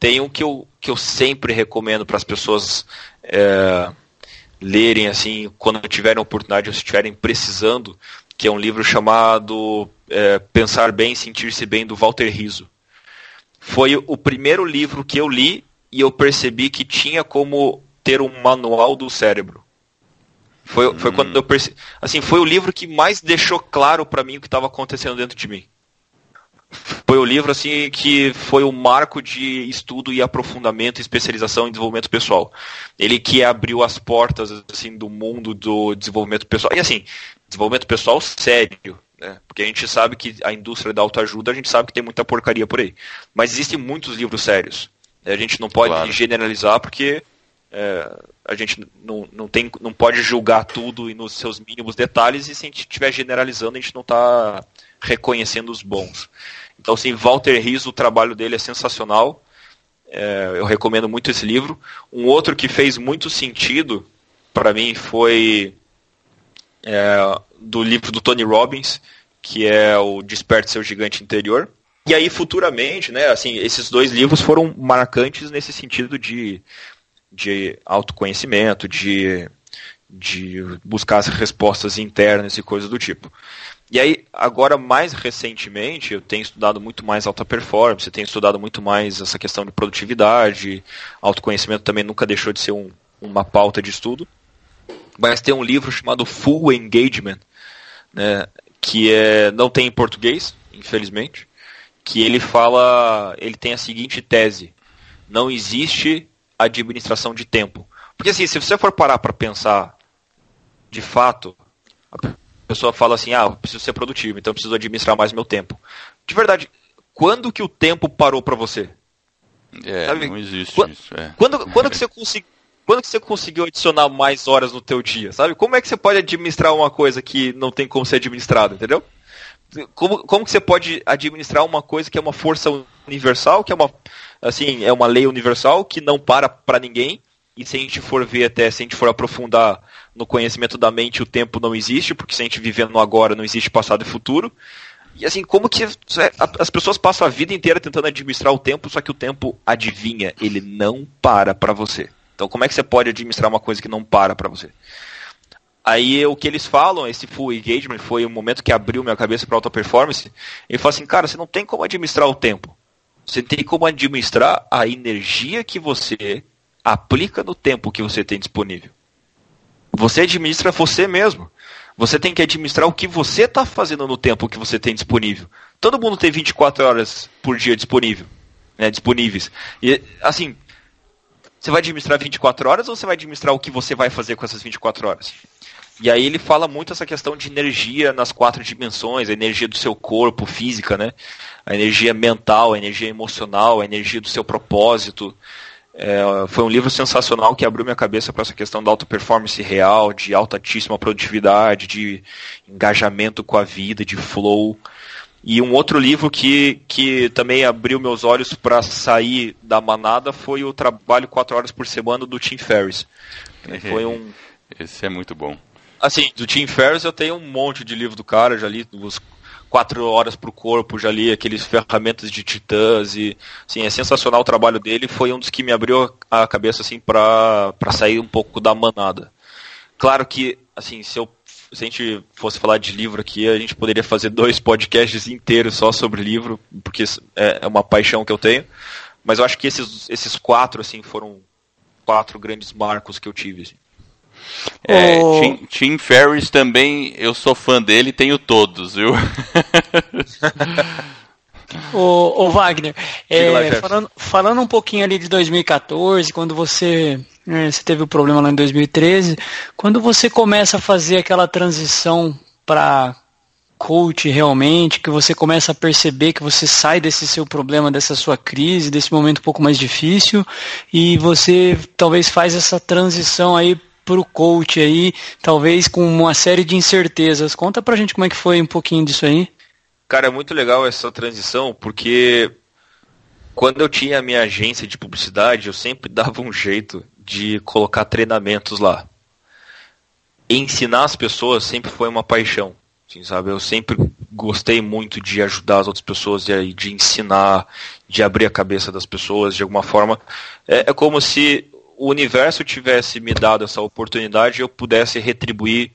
Tem um que eu, que eu sempre recomendo para as pessoas é, lerem, assim, quando tiverem oportunidade ou se estiverem precisando, que é um livro chamado é, Pensar Bem, Sentir-se Bem, do Walter Rizzo. Foi o primeiro livro que eu li e eu percebi que tinha como ter um manual do cérebro. Foi, foi hum. quando eu percebi. Assim, foi o livro que mais deixou claro para mim o que estava acontecendo dentro de mim foi o livro assim que foi o marco de estudo e aprofundamento, especialização em desenvolvimento pessoal. Ele que abriu as portas assim do mundo do desenvolvimento pessoal. E assim, desenvolvimento pessoal sério, né? Porque a gente sabe que a indústria da autoajuda, a gente sabe que tem muita porcaria por aí. Mas existem muitos livros sérios. A gente não pode claro. generalizar porque é, a gente não, não, tem, não pode julgar tudo e nos seus mínimos detalhes e se a gente estiver generalizando, a gente não está reconhecendo os bons. Então, assim, Walter Rizzo, o trabalho dele é sensacional. É, eu recomendo muito esse livro. Um outro que fez muito sentido para mim foi é, do livro do Tony Robbins, que é o Desperte Seu Gigante Interior. E aí, futuramente, né, assim, esses dois livros foram marcantes nesse sentido de, de autoconhecimento, de, de buscar as respostas internas e coisas do tipo. E aí, agora mais recentemente, eu tenho estudado muito mais alta performance, tenho estudado muito mais essa questão de produtividade, autoconhecimento também nunca deixou de ser um, uma pauta de estudo. Mas tem um livro chamado Full Engagement, né, que é, não tem em português, infelizmente, que ele fala, ele tem a seguinte tese: não existe administração de tempo. Porque assim, se você for parar para pensar de fato, pessoa fala assim, ah, eu preciso ser produtivo, então eu preciso administrar mais meu tempo. De verdade, quando que o tempo parou para você? É, Sabe? não existe quando, isso. É. Quando, quando, que você consegui, quando que você conseguiu adicionar mais horas no teu dia? Sabe? Como é que você pode administrar uma coisa que não tem como ser administrada, entendeu? Como, como que você pode administrar uma coisa que é uma força universal, que é uma, assim, é uma lei universal que não para para ninguém, e se a gente for ver até, se a gente for aprofundar no conhecimento da mente, o tempo não existe, porque se a gente viver no agora, não existe passado e futuro. E assim, como que as pessoas passam a vida inteira tentando administrar o tempo, só que o tempo adivinha, ele não para para você. Então, como é que você pode administrar uma coisa que não para para você? Aí o que eles falam, esse full engagement, foi o momento que abriu minha cabeça para alta performance. Ele fala assim, cara, você não tem como administrar o tempo. Você tem como administrar a energia que você aplica no tempo que você tem disponível. Você administra você mesmo. Você tem que administrar o que você está fazendo no tempo que você tem disponível. Todo mundo tem 24 horas por dia disponível, né, disponíveis. E assim, você vai administrar 24 horas ou você vai administrar o que você vai fazer com essas 24 horas? E aí ele fala muito essa questão de energia nas quatro dimensões, a energia do seu corpo, física, né? A energia mental, a energia emocional, a energia do seu propósito, é, foi um livro sensacional que abriu minha cabeça para essa questão da alta performance real, de altíssima produtividade, de engajamento com a vida, de flow. E um outro livro que, que também abriu meus olhos para sair da manada foi o Trabalho 4 Horas por Semana do Tim Ferriss. Foi um... Esse é muito bom. Assim, do Tim Ferriss eu tenho um monte de livro do cara, já li os quatro horas pro corpo, já li aqueles ferramentas de titãs e assim, é sensacional o trabalho dele, foi um dos que me abriu a cabeça assim para sair um pouco da manada. Claro que assim, se eu se a gente fosse falar de livro aqui, a gente poderia fazer dois podcasts inteiros só sobre livro, porque é, é uma paixão que eu tenho. Mas eu acho que esses, esses quatro, assim, foram quatro grandes marcos que eu tive. Assim. É, o... Tim, Tim Ferriss também, eu sou fã dele, tenho todos, viu? *laughs* o, o Wagner, é, falando, falando um pouquinho ali de 2014, quando você, é, você teve o problema lá em 2013, quando você começa a fazer aquela transição para coach realmente, que você começa a perceber que você sai desse seu problema, dessa sua crise, desse momento um pouco mais difícil, e você talvez faz essa transição aí para o coach aí, talvez com uma série de incertezas. Conta pra gente como é que foi um pouquinho disso aí. Cara, é muito legal essa transição, porque quando eu tinha a minha agência de publicidade, eu sempre *laughs* dava um jeito de colocar treinamentos lá. ensinar as pessoas sempre foi uma paixão. Assim, sabe? Eu sempre gostei muito de ajudar as outras pessoas, de, de ensinar, de abrir a cabeça das pessoas de alguma forma. É, é como se o universo tivesse me dado essa oportunidade eu pudesse retribuir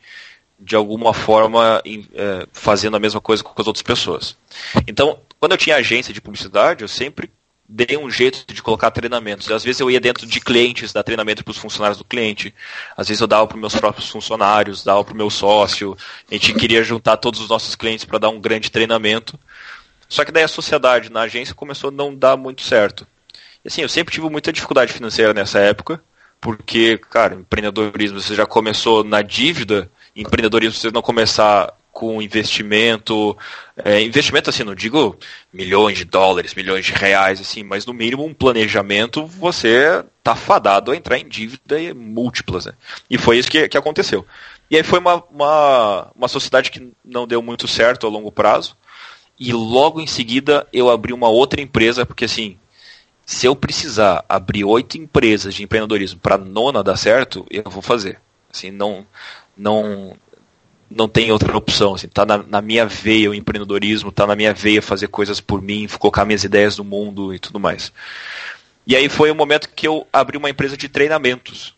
de alguma forma é, fazendo a mesma coisa com as outras pessoas. Então, quando eu tinha agência de publicidade, eu sempre dei um jeito de colocar treinamentos. Às vezes eu ia dentro de clientes, dar treinamento para os funcionários do cliente. Às vezes eu dava para meus próprios funcionários, dava para o meu sócio. A gente queria juntar todos os nossos clientes para dar um grande treinamento. Só que daí a sociedade na agência começou a não dar muito certo. Assim, eu sempre tive muita dificuldade financeira nessa época, porque, cara, empreendedorismo você já começou na dívida, empreendedorismo você não começar com investimento, é, investimento assim, não digo milhões de dólares, milhões de reais, assim, mas no mínimo um planejamento, você tá fadado a entrar em dívida múltiplas, né? E foi isso que, que aconteceu. E aí foi uma, uma, uma sociedade que não deu muito certo a longo prazo, e logo em seguida eu abri uma outra empresa, porque assim, se eu precisar abrir oito empresas de empreendedorismo para nona dar certo, eu vou fazer. Assim, não, não, não tem outra opção. Assim, tá na, na, minha veia o empreendedorismo, tá na minha veia fazer coisas por mim, colocar minhas ideias no mundo e tudo mais. E aí foi o momento que eu abri uma empresa de treinamentos.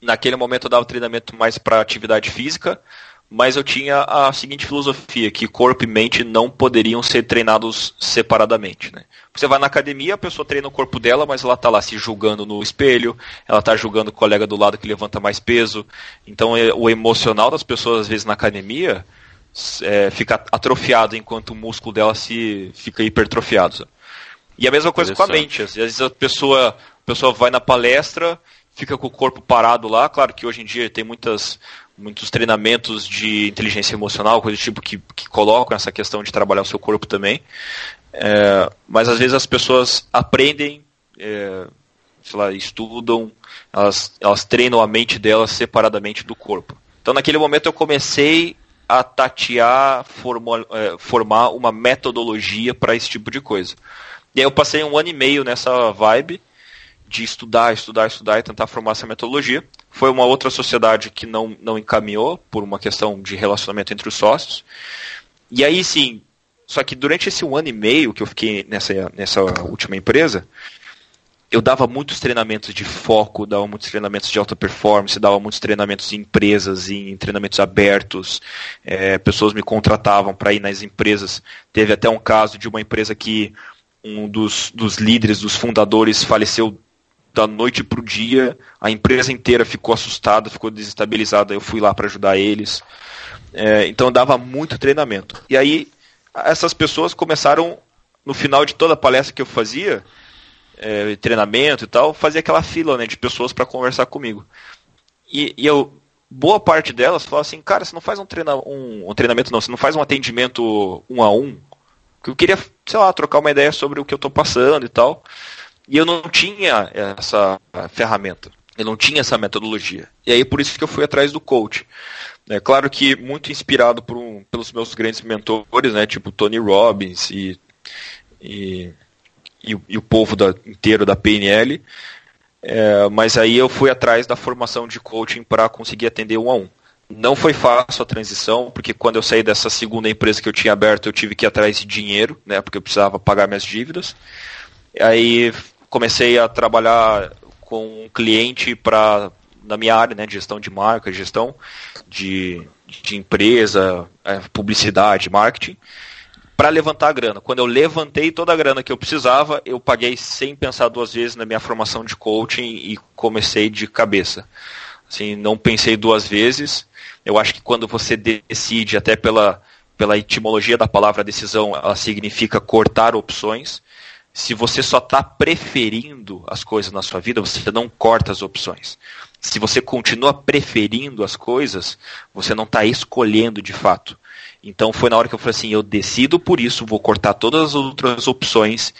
Naquele momento eu dava treinamento mais para atividade física, mas eu tinha a seguinte filosofia, que corpo e mente não poderiam ser treinados separadamente. Né? Você vai na academia, a pessoa treina o corpo dela, mas ela está lá se julgando no espelho, ela está julgando o colega do lado que levanta mais peso. Então é, o emocional das pessoas, às vezes, na academia, é, fica atrofiado enquanto o músculo dela se fica hipertrofiado. E a mesma coisa com a mente. Às vezes a pessoa, a pessoa vai na palestra, fica com o corpo parado lá. Claro que hoje em dia tem muitas muitos treinamentos de inteligência emocional, coisa do tipo que, que colocam essa questão de trabalhar o seu corpo também. É, mas às vezes as pessoas aprendem, é, sei lá, estudam, elas, elas treinam a mente delas separadamente do corpo. Então naquele momento eu comecei a tatear, formar, é, formar uma metodologia para esse tipo de coisa. E aí eu passei um ano e meio nessa vibe de estudar, estudar, estudar e tentar formar essa metodologia. Foi uma outra sociedade que não, não encaminhou por uma questão de relacionamento entre os sócios. E aí sim, só que durante esse um ano e meio que eu fiquei nessa, nessa última empresa, eu dava muitos treinamentos de foco, dava muitos treinamentos de alta performance, dava muitos treinamentos em empresas, em treinamentos abertos. É, pessoas me contratavam para ir nas empresas. Teve até um caso de uma empresa que um dos, dos líderes, dos fundadores, faleceu da noite para o dia, a empresa inteira ficou assustada, ficou desestabilizada. Eu fui lá para ajudar eles. É, então eu dava muito treinamento. E aí essas pessoas começaram, no final de toda a palestra que eu fazia, é, treinamento e tal, fazia aquela fila né, de pessoas para conversar comigo. E, e, eu, boa parte delas falou assim, cara, você não faz um, treina, um, um treinamento não, você não faz um atendimento um a um, que eu queria, sei lá, trocar uma ideia sobre o que eu estou passando e tal. E eu não tinha essa ferramenta. Eu não tinha essa metodologia. E aí por isso que eu fui atrás do coach. É claro que muito inspirado por um, pelos meus grandes mentores, né, tipo Tony Robbins e, e, e, e o povo da, inteiro da PNL. É, mas aí eu fui atrás da formação de coaching para conseguir atender um a um. não foi fácil a transição, porque quando eu saí dessa segunda empresa que eu tinha aberto, eu tive que ir atrás de dinheiro, né, porque eu precisava pagar minhas dívidas. Aí comecei a trabalhar com um cliente para na minha área, né, de gestão de marca, gestão de, de empresa, é, publicidade, marketing, para levantar a grana. Quando eu levantei toda a grana que eu precisava, eu paguei sem pensar duas vezes na minha formação de coaching e comecei de cabeça. Assim, não pensei duas vezes. Eu acho que quando você decide, até pela, pela etimologia da palavra decisão, ela significa cortar opções se você só está preferindo as coisas na sua vida, você não corta as opções. Se você continua preferindo as coisas, você não está escolhendo de fato. Então foi na hora que eu falei assim: eu decido por isso, vou cortar todas as outras opções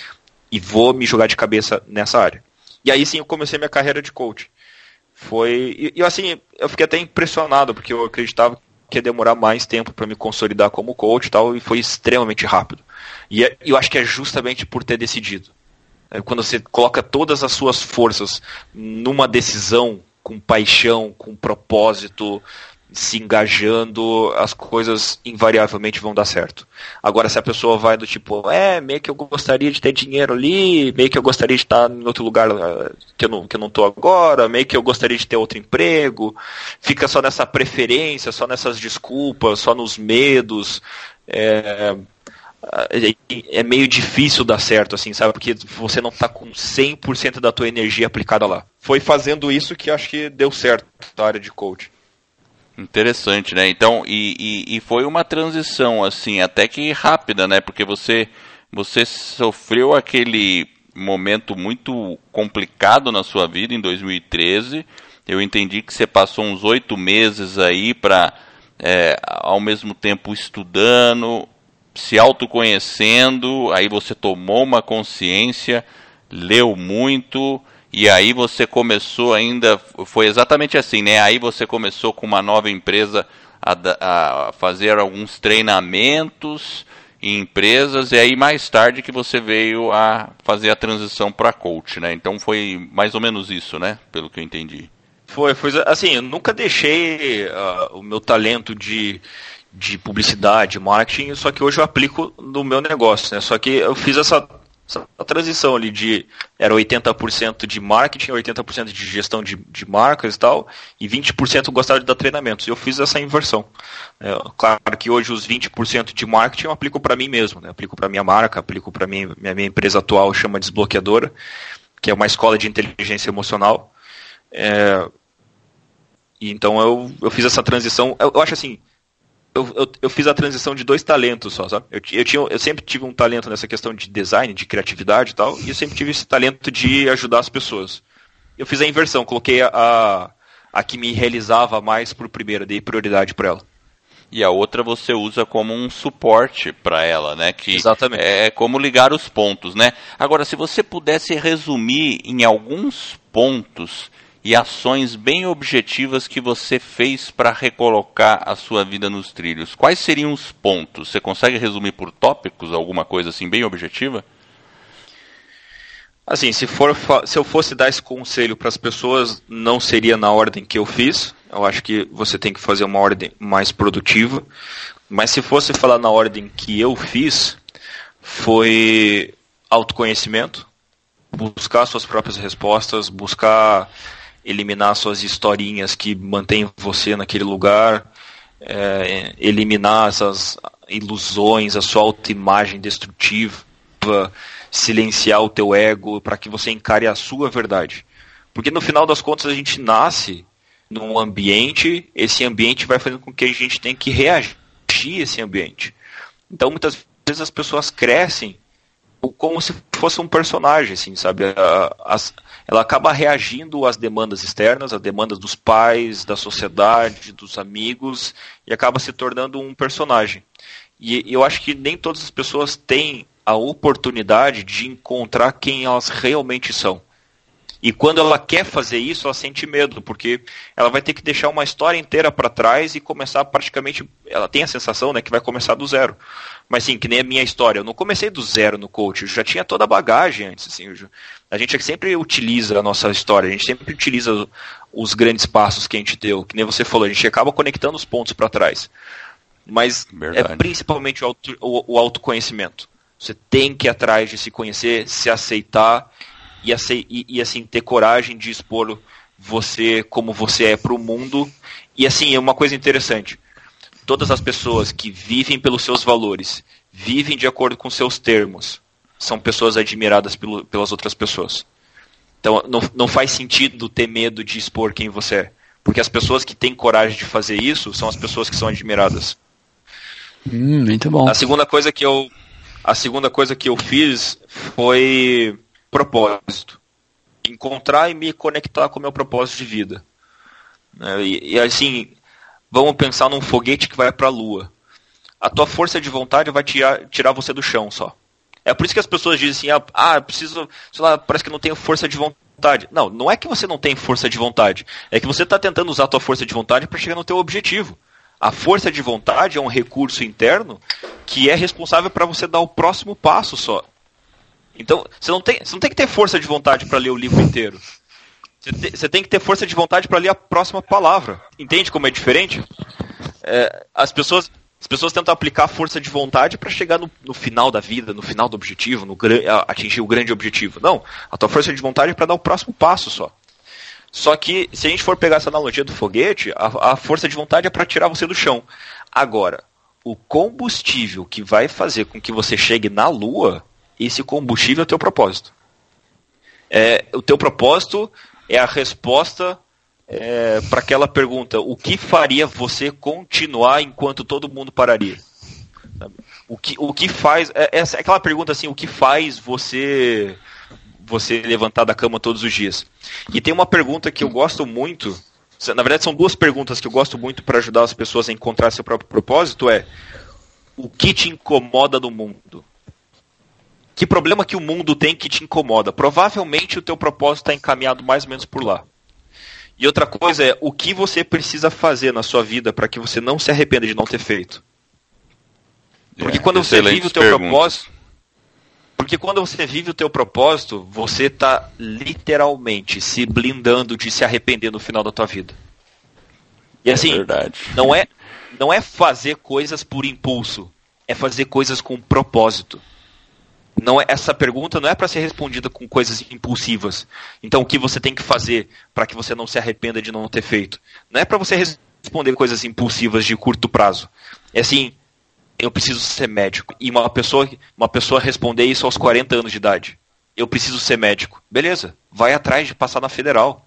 e vou me jogar de cabeça nessa área. E aí sim eu comecei minha carreira de coach. Foi. E, e assim, eu fiquei até impressionado, porque eu acreditava que ia demorar mais tempo para me consolidar como coach e tal, e foi extremamente rápido. E é, eu acho que é justamente por ter decidido. É quando você coloca todas as suas forças numa decisão com paixão, com propósito, se engajando, as coisas invariavelmente vão dar certo. Agora, se a pessoa vai do tipo, é, meio que eu gostaria de ter dinheiro ali, meio que eu gostaria de estar em outro lugar eh, que eu não, que eu não tô agora, meio que eu gostaria de ter outro emprego, fica só nessa preferência, só nessas desculpas, só nos medos, é, é meio difícil dar certo, assim, sabe? Porque você não está com 100% da tua energia aplicada lá. Foi fazendo isso que acho que deu certo na área de coach. Interessante, né? Então, e, e, e, foi uma transição, assim, até que rápida, né? Porque você, você sofreu aquele momento muito complicado na sua vida em 2013. Eu entendi que você passou uns oito meses aí para, é, ao mesmo tempo, estudando, se autoconhecendo. Aí você tomou uma consciência, leu muito e aí você começou ainda, foi exatamente assim, né? Aí você começou com uma nova empresa a, a fazer alguns treinamentos em empresas e aí mais tarde que você veio a fazer a transição para coach, né? Então foi mais ou menos isso, né? Pelo que eu entendi. Foi, foi assim, eu nunca deixei uh, o meu talento de, de publicidade, marketing, só que hoje eu aplico no meu negócio, né? Só que eu fiz essa a transição ali de era 80% de marketing, 80% de gestão de, de marcas e tal, e 20% gostava de dar treinamentos. Eu fiz essa inversão. É, claro que hoje os 20% de marketing eu aplico para mim mesmo, né? aplico para minha marca, aplico para minha, minha, minha empresa atual, chama Desbloqueadora, que é uma escola de inteligência emocional. É, então eu, eu fiz essa transição. Eu, eu acho assim, eu, eu, eu, fiz a transição de dois talentos só, sabe? Eu, eu, tinha, eu sempre tive um talento nessa questão de design, de criatividade e tal, e eu sempre tive esse talento de ajudar as pessoas. Eu fiz a inversão, coloquei a, a, a que me realizava mais por primeira, dei prioridade para ela. E a outra você usa como um suporte para ela, né? Que Exatamente. É como ligar os pontos, né? Agora, se você pudesse resumir em alguns pontos e ações bem objetivas que você fez para recolocar a sua vida nos trilhos. Quais seriam os pontos? Você consegue resumir por tópicos alguma coisa assim bem objetiva? Assim, se, for, se eu fosse dar esse conselho para as pessoas, não seria na ordem que eu fiz. Eu acho que você tem que fazer uma ordem mais produtiva. Mas se fosse falar na ordem que eu fiz, foi autoconhecimento, buscar suas próprias respostas, buscar eliminar suas historinhas que mantêm você naquele lugar, é, eliminar essas ilusões, a sua autoimagem destrutiva, silenciar o teu ego para que você encare a sua verdade. Porque no final das contas a gente nasce num ambiente, esse ambiente vai fazendo com que a gente tenha que reagir a esse ambiente. Então muitas vezes as pessoas crescem como se fosse um personagem, assim, sabe? As, ela acaba reagindo às demandas externas, às demandas dos pais, da sociedade, dos amigos, e acaba se tornando um personagem. E eu acho que nem todas as pessoas têm a oportunidade de encontrar quem elas realmente são. E quando ela quer fazer isso, ela sente medo, porque ela vai ter que deixar uma história inteira para trás e começar praticamente. Ela tem a sensação né, que vai começar do zero. Mas sim, que nem a minha história. Eu não comecei do zero no coach, eu já tinha toda a bagagem antes. Assim, a gente sempre utiliza a nossa história, a gente sempre utiliza os grandes passos que a gente deu. Que nem você falou, a gente acaba conectando os pontos para trás. Mas é Verdade. é principalmente o, auto, o, o, autoconhecimento. Você tem que ir atrás de se conhecer, se aceitar e, e, e assim ter coragem de expor você como você é para o mundo. E assim, é uma coisa interessante todas as pessoas que vivem pelos seus valores, vivem de acordo com seus termos, são pessoas admiradas pelo, pelas outras pessoas. Então não, não faz sentido ter medo de expor quem você é. Porque as pessoas que têm coragem de fazer isso são as pessoas que são admiradas. Hum, muito bom. A segunda coisa que eu, a segunda coisa que eu fiz foi propósito. Encontrar e me conectar com o meu propósito de vida. Né, e, e assim, Vamos pensar num foguete que vai para a Lua. A tua força de vontade vai tirar, tirar você do chão só. É por isso que as pessoas dizem assim, ah, ah, preciso, sei lá, parece que não tenho força de vontade. Não, não é que você não tem força de vontade. É que você está tentando usar a tua força de vontade para chegar no teu objetivo. A força de vontade é um recurso interno que é responsável para você dar o próximo passo só. Então, você não tem, você não tem que ter força de vontade para ler o livro inteiro. Você tem que ter força de vontade para ler a próxima palavra. Entende como é diferente? É, as pessoas as pessoas tentam aplicar força de vontade para chegar no, no, final da vida, no final do objetivo, no atingir o grande objetivo. Não, a tua força de vontade é para dar o próximo passo só. Só que, se a gente for pegar essa analogia do foguete, a, a força de vontade é para tirar você do chão. Agora, o combustível que vai fazer com que você chegue na Lua, esse combustível é o teu propósito. É, o teu propósito é a resposta é, para aquela pergunta: o que faria você continuar enquanto todo mundo pararia? O que, o que faz. É, é aquela pergunta assim: o que faz você você levantar da cama todos os dias? E tem uma pergunta que eu gosto muito. Na verdade, são duas perguntas que eu gosto muito para ajudar as pessoas a encontrar seu próprio propósito: é o que te incomoda no mundo? Que problema que o mundo tem que te incomoda? Provavelmente o teu propósito está encaminhado mais ou menos por lá. E outra coisa é o que você precisa fazer na sua vida para que você não se arrependa de não ter feito. Porque é, quando você vive o teu perguntas. propósito, porque quando você vive o teu propósito, você está literalmente se blindando de se arrepender no final da tua vida. E assim, é não é não é fazer coisas por impulso, é fazer coisas com propósito não é, essa pergunta não é para ser respondida com coisas impulsivas. Então, o que você tem que fazer para que você não se arrependa de não ter feito? Não é para você responder coisas impulsivas de curto prazo. É assim, eu preciso ser médico. E uma pessoa, uma pessoa responder isso aos 40 anos de idade. Eu preciso ser médico. Beleza, vai atrás de passar na federal.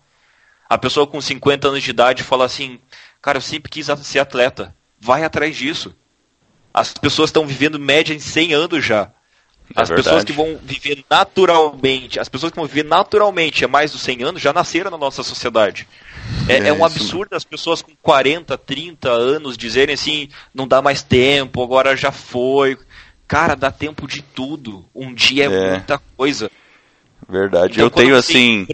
A pessoa com 50 anos de idade fala assim: Cara, eu sempre quis ser atleta. Vai atrás disso. As pessoas estão vivendo média em 100 anos já. É as verdade. pessoas que vão viver naturalmente, as pessoas que vão viver naturalmente há mais dos 100 anos já nasceram na nossa sociedade. É, é, é um absurdo as pessoas com 40, 30 anos dizerem assim, não dá mais tempo, agora já foi. Cara, dá tempo de tudo. Um dia é, é. muita coisa. Verdade. Então, eu tenho assim.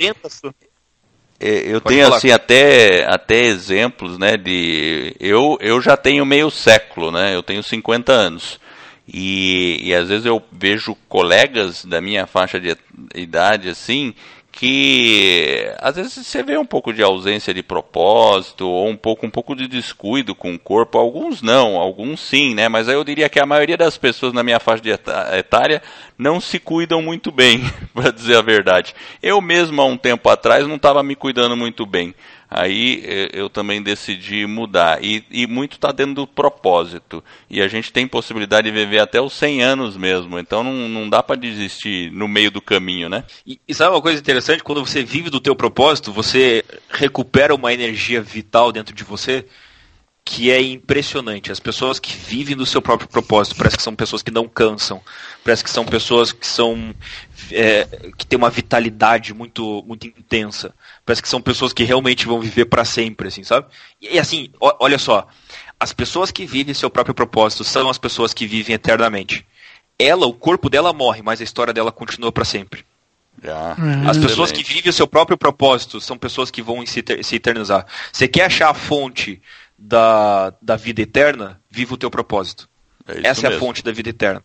É, eu Pode tenho falar. assim até, até exemplos, né, de eu, eu já tenho meio século, né? Eu tenho 50 anos. E, e às vezes eu vejo colegas da minha faixa de idade assim que às vezes você vê um pouco de ausência de propósito ou um pouco um pouco de descuido com o corpo, alguns não, alguns sim, né? Mas aí eu diria que a maioria das pessoas na minha faixa etária não se cuidam muito bem, *laughs* para dizer a verdade. Eu mesmo há um tempo atrás não estava me cuidando muito bem. Aí eh, eu também decidi mudar. E, e muito está dentro do propósito. E a gente tem possibilidade de viver até os 100 anos mesmo. Então não, não dá para desistir no meio do caminho, né? E, e sabe uma coisa interessante? Quando você vive do teu propósito, você recupera uma energia vital dentro de você que é impressionante. As pessoas que vivem do seu próprio propósito parece que são pessoas que não cansam, parece que são pessoas que são é, que têm uma vitalidade muito muito intensa. Parece que são pessoas que realmente vão viver para sempre, assim, sabe? E, e assim, ó, olha só, as pessoas que vivem seu próprio propósito são as pessoas que vivem eternamente. Ela, o corpo dela morre, mas a história dela continua para sempre. Uhum. As pessoas que vivem o seu próprio propósito são pessoas que vão se, se eternizar. Você quer achar a fonte da, da vida eterna, viva o teu propósito. É Essa mesmo. é a fonte da vida eterna.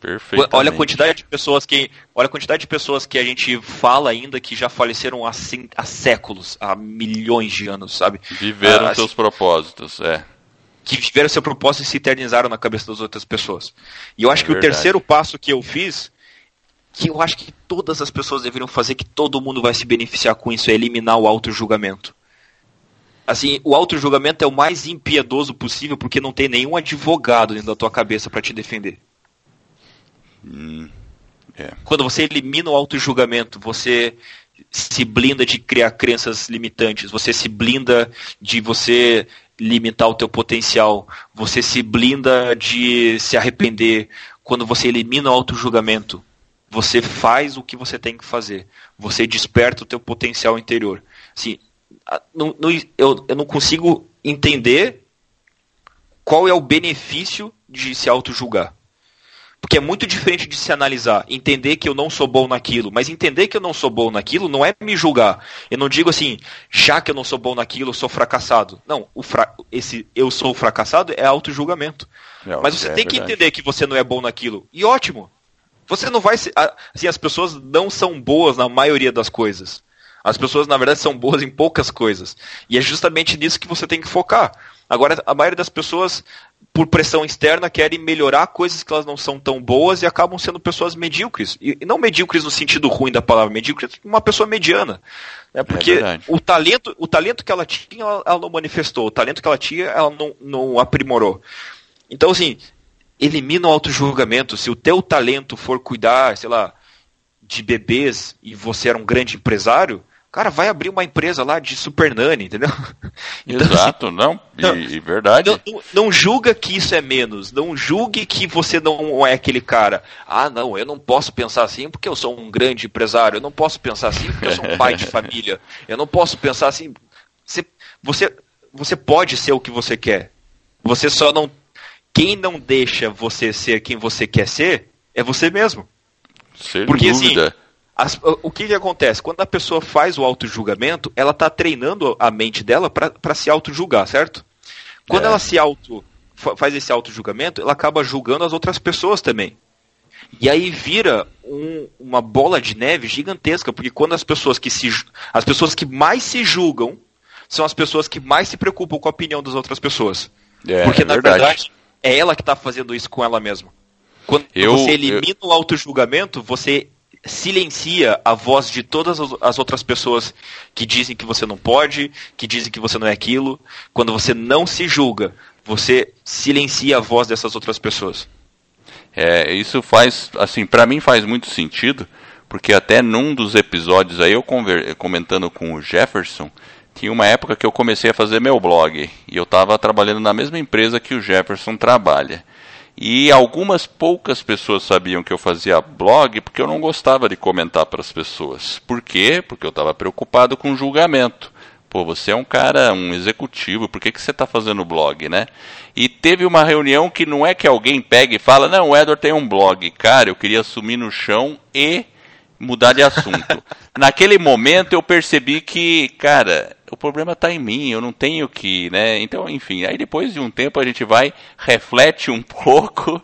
Perfeito. Olha a quantidade de pessoas que, olha a quantidade de pessoas que a gente fala ainda que já faleceram há, há séculos, há milhões de anos, sabe? Viveram ah, seus propósitos, é. Que viveram seu propósito e se eternizaram na cabeça das outras pessoas. E eu acho é que verdade. o terceiro passo que eu fiz, que eu acho que todas as pessoas deveriam fazer, que todo mundo vai se beneficiar com isso, é eliminar o auto-julgamento. Assim, o auto-julgamento é o mais impiedoso possível porque não tem nenhum advogado dentro da tua cabeça para te defender. Hum, é. Quando você elimina o auto-julgamento, você se blinda de criar crenças limitantes, você se blinda de você limitar o teu potencial, você se blinda de se arrepender. Quando você elimina o auto-julgamento, você faz o que você tem que fazer. Você desperta o teu potencial interior. Assim, não, não, eu, eu não consigo entender qual é o benefício de se auto-julgar. Porque é muito diferente de se analisar, entender que eu não sou bom naquilo, mas entender que eu não sou bom naquilo não é me julgar. Eu não digo assim, já que eu não sou bom naquilo, eu sou fracassado. Não, fra esse eu sou fracassado é auto-julgamento. É, mas você é tem que entender que você não é bom naquilo. E ótimo. Você não vai ser. Assim, as pessoas não são boas na maioria das coisas. As pessoas, na verdade, são boas em poucas coisas. E é justamente nisso que você tem que focar. Agora, a maioria das pessoas, por pressão externa, querem melhorar coisas que elas não são tão boas e acabam sendo pessoas medíocres. E não medíocres no sentido ruim da palavra, medíocres uma pessoa mediana. Né? Porque é o, talento, o talento que ela tinha, ela não manifestou. O talento que ela tinha, ela não, não aprimorou. Então, assim, elimina o auto-julgamento. Se o teu talento for cuidar, sei lá, de bebês e você era um grande empresário, Cara, vai abrir uma empresa lá de super nani, entendeu? *laughs* Então, Exato, assim, não, não, e, verdade. Não, não, julga que isso é menos, não julgue que você não é aquele cara. Ah, não, eu não posso pensar assim porque eu sou um grande empresário, eu não posso pensar assim porque eu sou um pai de *laughs* família, eu não posso pensar assim. Você, você, você pode ser o que você quer. Você só não. Quem não deixa você ser quem você quer ser é você mesmo. Sem porque, assim, dúvida. Assim, as, o que, que acontece? Quando a pessoa faz o auto-julgamento, ela está treinando a mente dela para se auto-julgar, certo? Quando é. ela se auto faz esse auto-julgamento, ela acaba julgando as outras pessoas também. E aí vira um, uma bola de neve gigantesca, porque quando as pessoas que se as pessoas que mais se julgam são as pessoas que mais se preocupam com a opinião das outras pessoas. É, porque é na verdade. verdade é ela que está fazendo isso com ela mesma. Quando eu, você elimina eu... o auto-julgamento, você silencia a voz de todas as outras pessoas que dizem que você não pode, que dizem que você não é aquilo. Quando você não se julga, você silencia a voz dessas outras pessoas. É, isso faz, assim, para mim faz muito sentido, porque até num dos episódios aí eu comentando com o Jefferson, tinha uma época que eu comecei a fazer meu blog e eu estava trabalhando na mesma empresa que o Jefferson trabalha. E algumas poucas pessoas sabiam que eu fazia blog porque eu não gostava de comentar para as pessoas. Por quê? Porque eu estava preocupado com julgamento. Pô, você é um cara, um executivo, por que, que você está fazendo blog, né? E teve uma reunião que não é que alguém pega e fala, não, o Edward tem um blog. Cara, eu queria sumir no chão e mudar de assunto. *laughs* Naquele momento eu percebi que, cara, o problema está em mim, eu não tenho que, né? Então, enfim, aí depois de um tempo a gente vai, reflete um *laughs* pouco,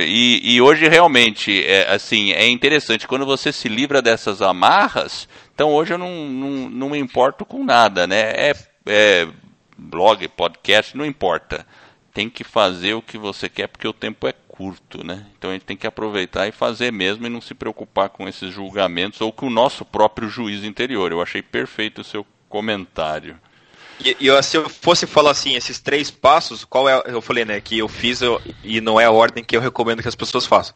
e, e hoje realmente, é, assim, é interessante, quando você se livra dessas amarras, então hoje eu não, não, não me importo com nada, né? É, é blog, podcast, não importa. Tem que fazer o que você quer porque o tempo é curto, né? Então a gente tem que aproveitar e fazer mesmo e não se preocupar com esses julgamentos ou com o nosso próprio juízo interior. Eu achei perfeito o seu comentário. E, e, se eu fosse falar assim, esses três passos, qual é. Eu falei, né, que eu fiz eu, e não é a ordem que eu recomendo que as pessoas façam.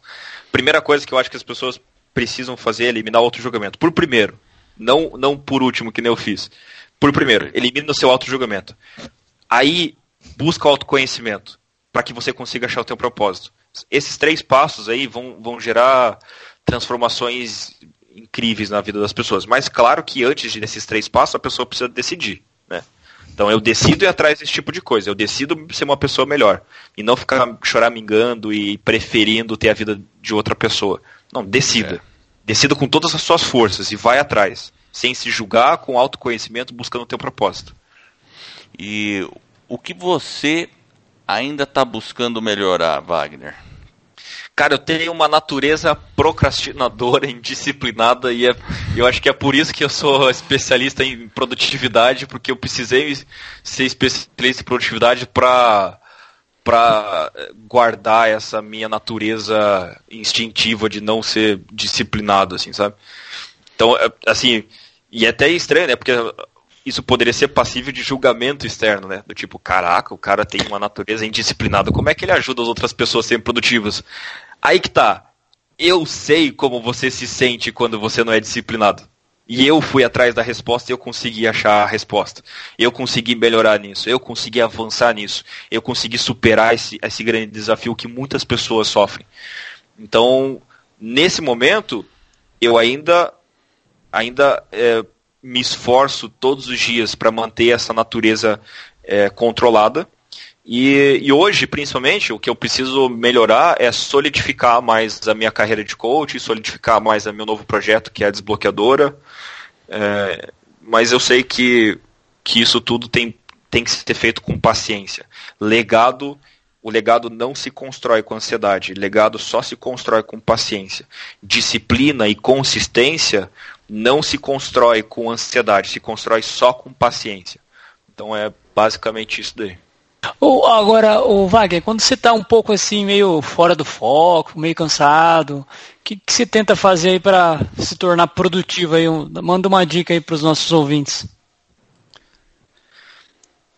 Primeira coisa que eu acho que as pessoas precisam fazer é eliminar o auto-julgamento. Por primeiro, não, não por último, que nem eu fiz. Por primeiro, elimina o seu auto-julgamento. Aí, busca o autoconhecimento, para que você consiga achar o teu propósito esses três passos aí vão, vão gerar transformações incríveis na vida das pessoas. Mas claro que antes desses três passos a pessoa precisa decidir, né? Então eu decido ir atrás desse tipo de coisa. Eu decido ser uma pessoa melhor e não ficar choramingando e preferindo ter a vida de outra pessoa. Não, decida. É. Decida com todas as suas forças e vai atrás, sem se julgar, com autoconhecimento, buscando o teu propósito. E o que você ainda está buscando melhorar, Wagner? Cara, eu tenho uma natureza procrastinadora, *laughs* indisciplinada, e é, eu acho que é por isso que eu sou especialista em produtividade, porque eu precisei ser especialista em produtividade para para guardar essa minha natureza instintiva de não ser disciplinado, assim, sabe? Então, é, assim, e é até estranho, né? Porque isso poderia ser passível de julgamento externo, né? Do tipo, caraca, o cara tem uma natureza indisciplinada, como é que ele ajuda as outras pessoas a serem produtivas? Aí que tá. Eu sei como você se sente quando você não é disciplinado. E eu fui atrás da resposta e eu consegui achar a resposta. Eu consegui melhorar nisso, eu consegui avançar nisso, eu consegui superar esse, esse grande desafio que muitas pessoas sofrem. Então, nesse momento, eu ainda, ainda é, me esforço todos os dias para manter essa natureza é, controlada e, e, hoje, principalmente, o que eu preciso melhorar é solidificar mais a minha carreira de coach, solidificar mais o meu novo projeto, que é a desbloqueadora. É, mas eu sei que, que isso tudo tem, tem que ser feito com paciência. Legado, o legado não se constrói com ansiedade, legado só se constrói com paciência. Disciplina e consistência não se constrói com ansiedade, se constrói só com paciência. Então é basicamente isso daí. Agora, o Wagner, quando você está um pouco assim, meio fora do foco, meio cansado, o que, que você tenta fazer aí para se tornar produtivo? Aí? Manda uma dica aí para os nossos ouvintes.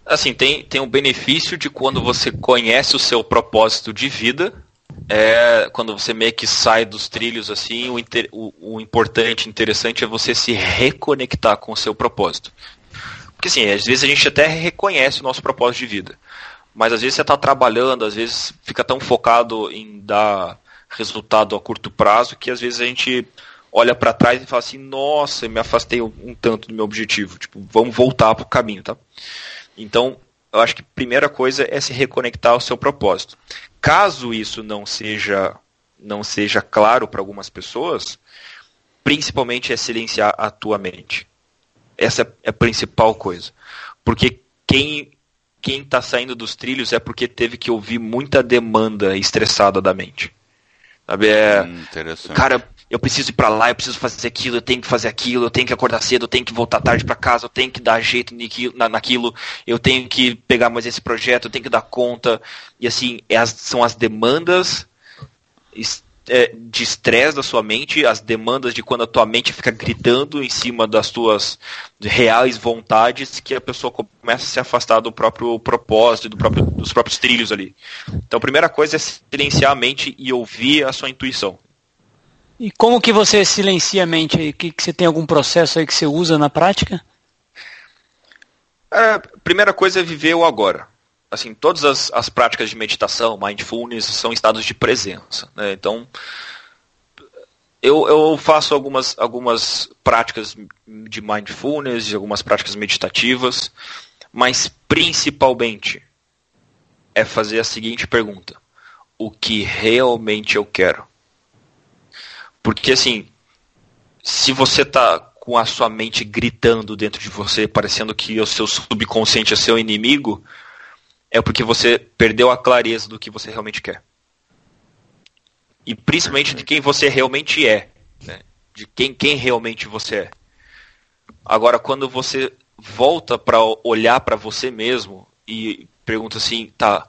Assim, tem, tem o benefício de quando você conhece o seu propósito de vida, é quando você meio que sai dos trilhos assim, o, inter, o, o importante, interessante é você se reconectar com o seu propósito. Porque assim, às vezes a gente até reconhece o nosso propósito de vida. Mas às vezes você está trabalhando, às vezes fica tão focado em dar resultado a curto prazo que às vezes a gente olha para trás e fala assim, nossa, me afastei um, tanto do meu objetivo. Tipo, vamos voltar para o caminho, tá? Então, eu acho que a primeira coisa é se reconectar ao seu propósito. Caso isso não seja não seja claro para algumas pessoas, principalmente é silenciar a tua mente. Essa é a principal coisa. Porque quem quem está saindo dos trilhos é porque teve que ouvir muita demanda estressada da mente. Sabe? É, hum, cara, eu preciso ir para lá, eu preciso fazer aquilo, eu tenho que fazer aquilo, eu tenho que acordar cedo, eu tenho que voltar tarde para casa, eu tenho que dar jeito naquilo, eu tenho que pegar mais esse projeto, eu tenho que dar conta. E assim, é são as demandas é, de estresse da sua mente, as demandas de quando a tua mente fica gritando em cima das tuas reais vontades, que a pessoa começa a se afastar do próprio propósito, do próprio, dos próprios trilhos ali. Então, a primeira coisa é silenciar a mente e ouvir a sua intuição. E como que você silencia a mente aí? Que, que você tem algum processo aí que você usa na prática? É, primeira coisa é viver o agora assim, todas as, as práticas de meditação, mindfulness, são estados de presença. Né? Então, eu, eu faço algumas, algumas práticas de mindfulness, algumas práticas meditativas, mas principalmente é fazer a seguinte pergunta: o que realmente eu quero? Porque assim, se você está com a sua mente gritando dentro de você, parecendo que o seu subconsciente é seu inimigo, é porque você perdeu a clareza do que você realmente quer. E principalmente de quem você realmente é. Né? De quem, quem realmente você é. Agora, quando você volta para olhar para você mesmo e pergunta assim, tá,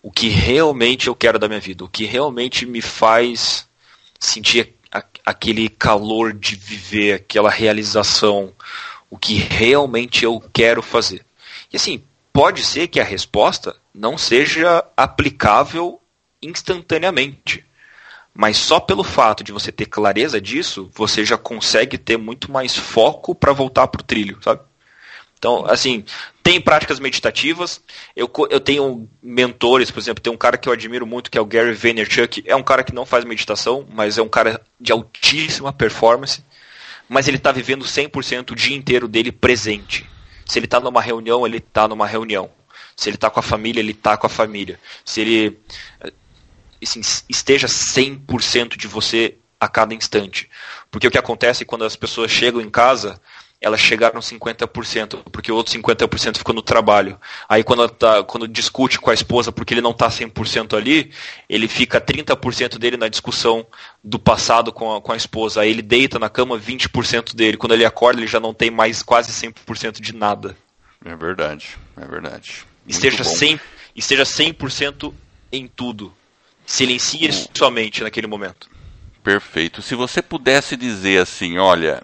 o que realmente eu quero da minha vida? O que realmente me faz sentir aquele calor de viver, aquela realização? O que realmente eu quero fazer? E assim, pode ser que a resposta não seja aplicável instantaneamente. Mas só pelo fato de você ter clareza disso, você já consegue ter muito mais foco para voltar para o trilho, sabe? Então, assim, tem práticas meditativas. Eu, eu tenho mentores, por exemplo, tem um cara que eu admiro muito, que é o Gary Vaynerchuk. É um cara que não faz meditação, mas é um cara de altíssima performance. Mas ele está vivendo 100% o dia inteiro dele presente. Se ele está numa reunião, ele está numa reunião. Se ele está com a família, ele está com a família. Se ele assim, esteja 100% de você a cada instante. Porque o que acontece quando as pessoas chegam em casa, elas chegaram 50%, porque o outro 50% ficou no trabalho. Aí quando, tá, quando discute com a esposa porque ele não está 100% ali, ele fica 30% dele na discussão do passado com a, com a esposa. Aí ele deita na cama 20% dele. Quando ele acorda, ele já não tem mais quase 100% de nada. É verdade, é verdade. esteja 100%, esteja 100% em tudo. Silencie o... somente naquele momento. Perfeito. Se você pudesse dizer assim, olha,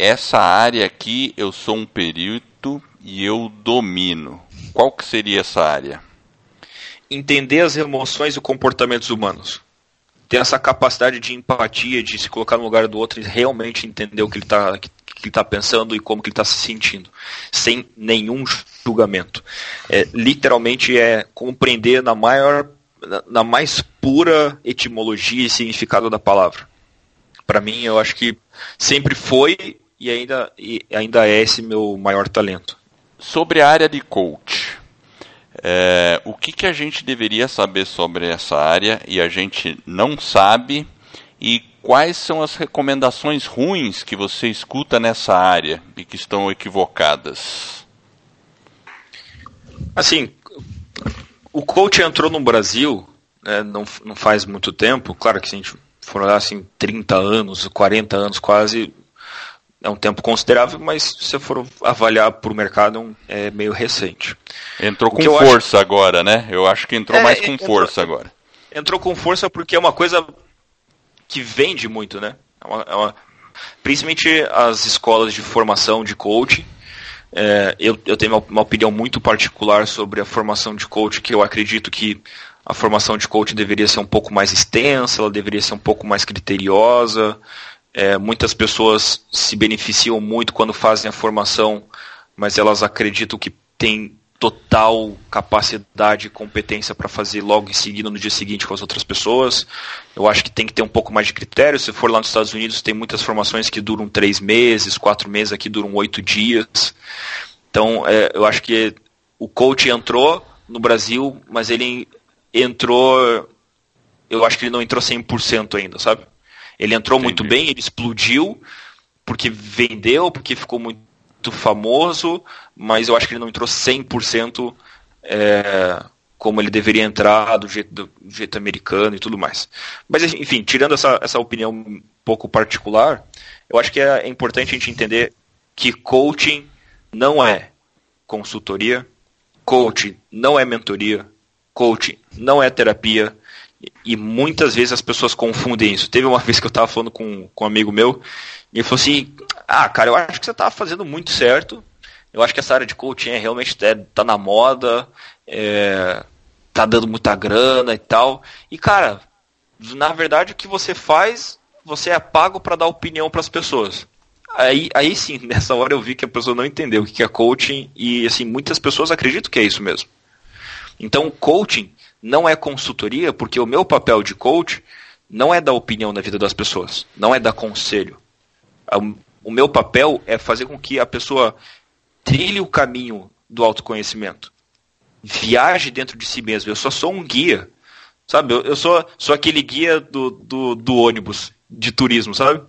essa área aqui eu sou um perito e eu domino. Qual que seria essa área? Entender as emoções e comportamentos humanos. Ter essa capacidade de empatia, de se colocar no lugar do outro e realmente entender o que ele está que ele tá pensando e como que ele está se sentindo, sem nenhum julgamento. É, literalmente é compreender na maior, na mais pura etimologia e significado da palavra. Para mim, eu acho que sempre foi e ainda, e ainda é esse meu maior talento. Sobre a área de coach, é, o que, que a gente deveria saber sobre essa área e a gente não sabe e quais são as recomendações ruins que você escuta nessa área e que estão equivocadas? Assim, o coach entrou no Brasil né, não, não faz muito tempo, claro que se a gente for olhar assim, 30 anos, 40 anos quase, é um tempo considerável, mas se for avaliar por mercado, é meio recente. Entrou com força acho... agora, né? Eu acho que entrou é, mais com entrou, força agora. Entrou com força porque é uma coisa que vende muito, né? É uma, é uma... Principalmente as escolas de formação de coaching. É, eu, eu tenho uma, uma opinião muito particular sobre a formação de coach, que eu acredito que a formação de coach deveria ser um pouco mais extensa, ela deveria ser um pouco mais criteriosa, é, muitas pessoas se beneficiam muito quando fazem a formação, mas elas acreditam que tem total capacidade e competência para fazer logo em seguida no dia seguinte com as outras pessoas. Eu acho que tem que ter um pouco mais de critério. Se for lá nos Estados Unidos, tem muitas formações que duram três meses, quatro meses, aqui duram oito dias. Então, é, eu acho que o coach entrou no Brasil, mas ele entrou. Eu acho que ele não entrou 100% ainda, sabe? Ele entrou Entendi. muito bem, ele explodiu, porque vendeu, porque ficou muito famoso, mas eu acho que ele não entrou 100% é, como ele deveria entrar, do jeito, do jeito americano e tudo mais. Mas, enfim, tirando essa, essa opinião um pouco particular, eu acho que é, é importante a gente entender que coaching não é consultoria, coaching não é mentoria, coaching não é terapia, e muitas vezes as pessoas confundem isso. Teve uma *laughs* vez que eu estava falando com, com um amigo meu, e ele falou assim: Ah, cara, eu acho que você está fazendo muito certo. Eu acho que essa área de coaching é, realmente está tá na moda, é, tá dando muita grana e tal. E, cara, na verdade o que você faz, você é pago para dar opinião para as pessoas. Aí, aí sim, *laughs* nessa hora eu vi que a pessoa não entendeu o que é coaching e assim muitas pessoas acreditam que é isso mesmo. Então, coaching não é consultoria, porque o meu papel de coach não é dar opinião na vida das pessoas, não é dar conselho. O meu papel é fazer com que a pessoa trilhe o caminho do autoconhecimento. Viaje dentro de si mesmo. Eu só sou um guia. Sabe? Eu, sou, sou aquele guia do, do, do ônibus de turismo, sabe?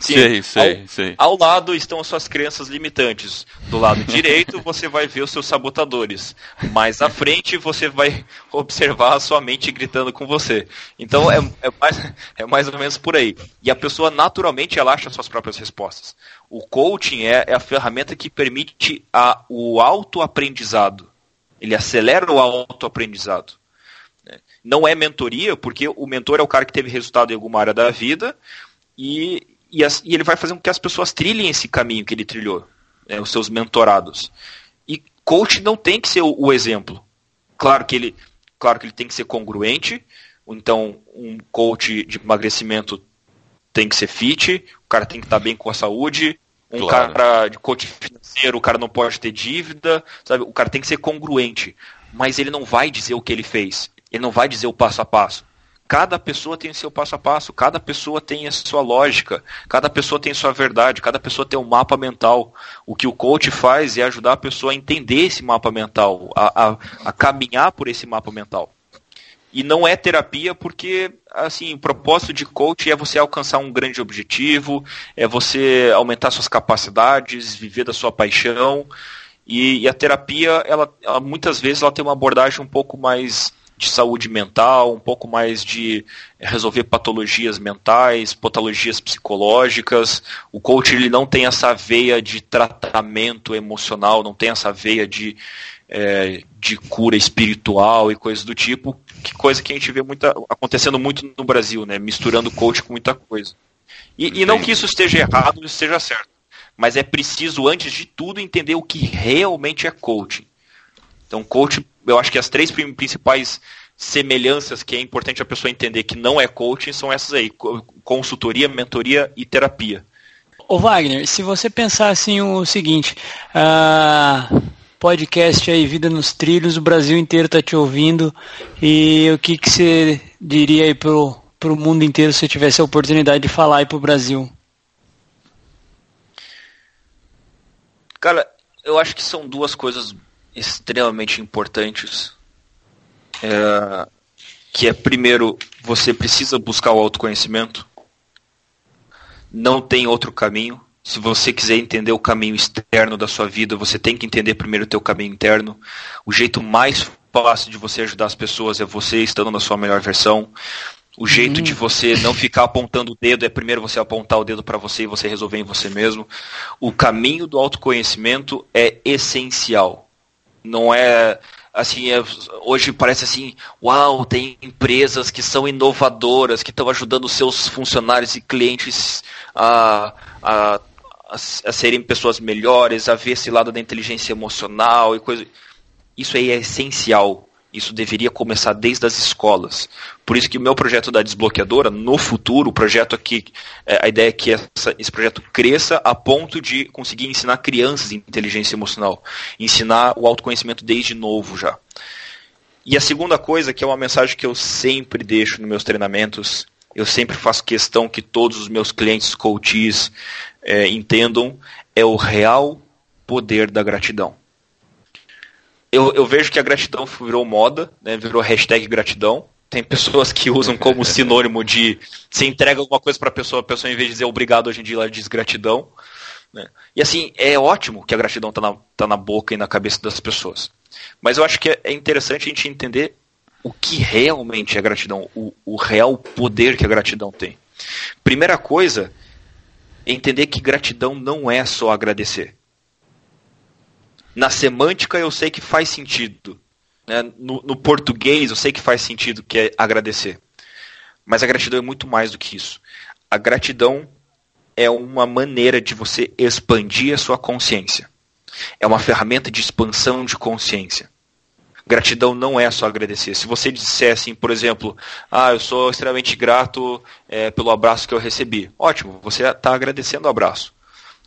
Sim, sei, sei, ao, sei. Ao lado estão as suas crenças limitantes. Do lado *laughs* direito você vai ver os seus sabotadores. Mais à frente você vai *laughs* observar a sua mente gritando com você. Então é, é, mais, é mais ou menos por aí. E a pessoa naturalmente ela acha suas próprias respostas. O coaching é, é a ferramenta que permite a, o autoaprendizado. Ele acelera o autoaprendizado. Não é mentoria, porque o mentor é o cara que teve resultado em alguma área da vida e e, as, e ele vai fazer com que as pessoas trilhem esse caminho que ele trilhou, né, os seus mentorados. E coach não tem que ser o, o, exemplo. Claro que ele, claro que ele tem que ser congruente. Então, um coach de emagrecimento tem que ser fit, o cara tem que estar bem com a saúde. Um claro. cara de coach financeiro, o cara não pode ter dívida, sabe? O cara tem que ser congruente, mas ele não vai dizer o que ele fez. Ele não vai dizer o passo a passo. Cada pessoa tem o seu passo a passo, cada pessoa tem a sua lógica, cada pessoa tem sua verdade, cada pessoa tem um mapa mental. O que o coach faz é ajudar a pessoa a entender esse mapa mental, a, a, a caminhar por esse mapa mental. E não é terapia porque, assim, o propósito de coach é você alcançar um grande objetivo, é você aumentar suas capacidades, viver da sua paixão. E, e a terapia, ela, ela, muitas vezes, ela tem uma abordagem um pouco mais de saúde mental, um pouco mais de resolver patologias mentais, patologias psicológicas. O coach ele não tem essa veia de tratamento emocional, não tem essa veia de, é, de cura espiritual e coisas do tipo, que coisa que a gente vê muita, acontecendo muito no Brasil, né? Misturando coach com muita coisa. E, e não que isso esteja errado ou esteja certo, mas é preciso, antes de tudo, entender o que realmente é coaching. Então, coach, eu acho que as três principais semelhanças que é importante a pessoa entender que não é coaching são essas aí: consultoria, mentoria e terapia. Ô Wagner, se você pensar assim o seguinte, uh, podcast aí, Vida nos Trilhos, o Brasil inteiro está te ouvindo, e o que, que você diria aí pro, pro mundo inteiro se tivesse a oportunidade de falar aí pro Brasil? Cara, eu acho que são duas coisas extremamente importantes. É, que é, primeiro, você precisa buscar o autoconhecimento. Não tem outro caminho. Se você quiser entender o caminho externo da sua vida, você tem que entender primeiro o teu caminho interno. O jeito mais fácil de você ajudar as pessoas é você estando na sua melhor versão. O jeito de você não ficar apontando o dedo é primeiro você apontar o dedo para você e você resolver em você mesmo. O caminho do autoconhecimento é essencial. Não é assim, é, hoje parece assim, uau, tem empresas que são inovadoras, que estão ajudando seus funcionários e clientes a, a, a, a, serem pessoas melhores, a ver esse lado da inteligência emocional e coisa. Isso aí é essencial. Isso deveria começar desde as escolas. Por isso que o meu projeto da desbloqueadora, no futuro, o projeto aqui, é, a ideia é que essa, esse projeto cresça a ponto de conseguir ensinar crianças inteligência emocional. Ensinar o autoconhecimento desde novo já. E a segunda coisa, que é uma mensagem que eu sempre deixo nos meus treinamentos, eu sempre faço questão que todos os meus clientes coaches é, entendam, é o real poder da gratidão eu, eu vejo que a gratidão virou moda, né, virou hashtag gratidão. Tem pessoas que usam como sinônimo de se entrega alguma coisa para a pessoa, a pessoa em vez de dizer obrigado hoje em dia ela diz gratidão. Né? E assim, é ótimo que a gratidão está na, tá na boca e na cabeça das pessoas. Mas eu acho que é, é interessante a gente entender o que realmente é gratidão, o, o real poder que a gratidão tem. Primeira coisa, entender que gratidão não é só agradecer na semântica eu sei que faz sentido. Né? No, no, português eu sei que faz sentido, que é agradecer. Mas a gratidão é muito mais do que isso. A gratidão é uma maneira de você expandir a sua consciência. É uma ferramenta de expansão de consciência. Gratidão não é só agradecer. Se você disser assim, por exemplo, ah, eu sou extremamente grato é, pelo abraço que eu recebi. Ótimo, você está agradecendo o abraço.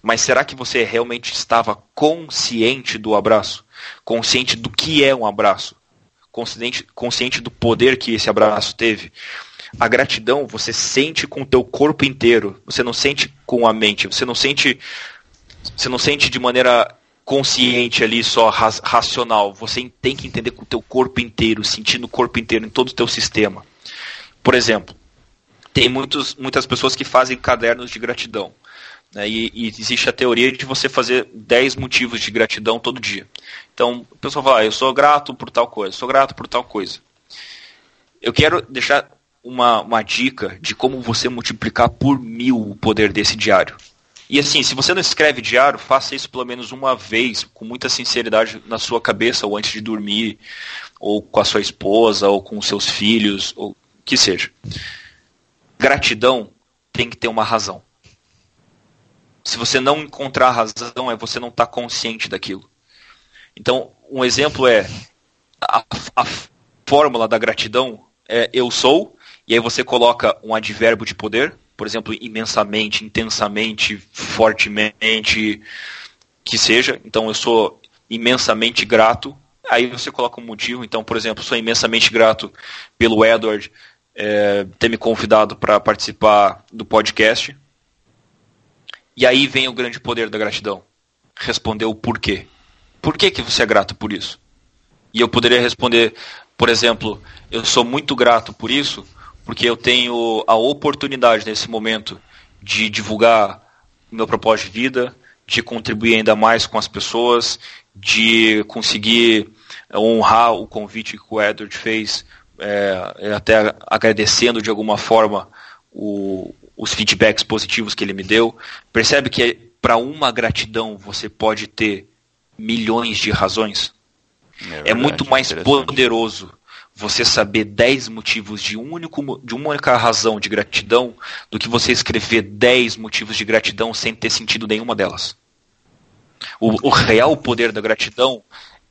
Mas será que você realmente estava consciente do abraço? Consciente do que é um abraço? Consciente, consciente do poder que esse abraço teve? A gratidão você sente com o teu corpo inteiro. Você não sente com a mente. Você não sente, você não sente de maneira consciente ali só racional. Você tem que entender com o teu corpo inteiro, sentindo o corpo inteiro em todo o teu sistema. Por exemplo, tem muitos, muitas pessoas que fazem cadernos de gratidão. Né, e, e, existe a teoria de você fazer 10 motivos de gratidão todo dia. Então, o pessoal fala, ah, eu sou grato por tal coisa, sou grato por tal coisa. Eu quero deixar uma, uma dica de como você multiplicar por mil o poder desse diário. E assim, se você não escreve diário, faça isso pelo menos uma vez, com muita sinceridade na sua cabeça, ou antes de dormir, ou com a sua esposa, ou com os seus filhos, ou que seja. Gratidão tem que ter uma razão se você não encontrar a razão, é você não estar tá consciente daquilo. Então, um exemplo é a, a fórmula da gratidão é eu sou, e aí você coloca um advérbio de poder, por exemplo, imensamente, intensamente, fortemente, que seja. Então, eu sou imensamente grato. Aí você coloca um motivo. Então, por exemplo, sou imensamente grato pelo Edward é, ter me convidado para participar do podcast. E aí vem o grande poder da gratidão. Responder o porquê. Por que, que você é grato por isso? E eu poderia responder, Por exemplo, eu sou muito grato por isso, porque eu tenho a oportunidade nesse momento de divulgar meu propósito de vida, de contribuir ainda mais com as pessoas, de conseguir honrar o convite que o Edward fez, é, até agradecendo de alguma forma o, os feedbacks positivos que ele me deu. Percebe que para uma gratidão você pode ter milhões de razões? É, verdade, é muito mais poderoso você saber 10 motivos de, um único, de uma única razão de gratidão do que você escrever 10 motivos de gratidão sem ter sentido nenhuma delas. O, o real poder da gratidão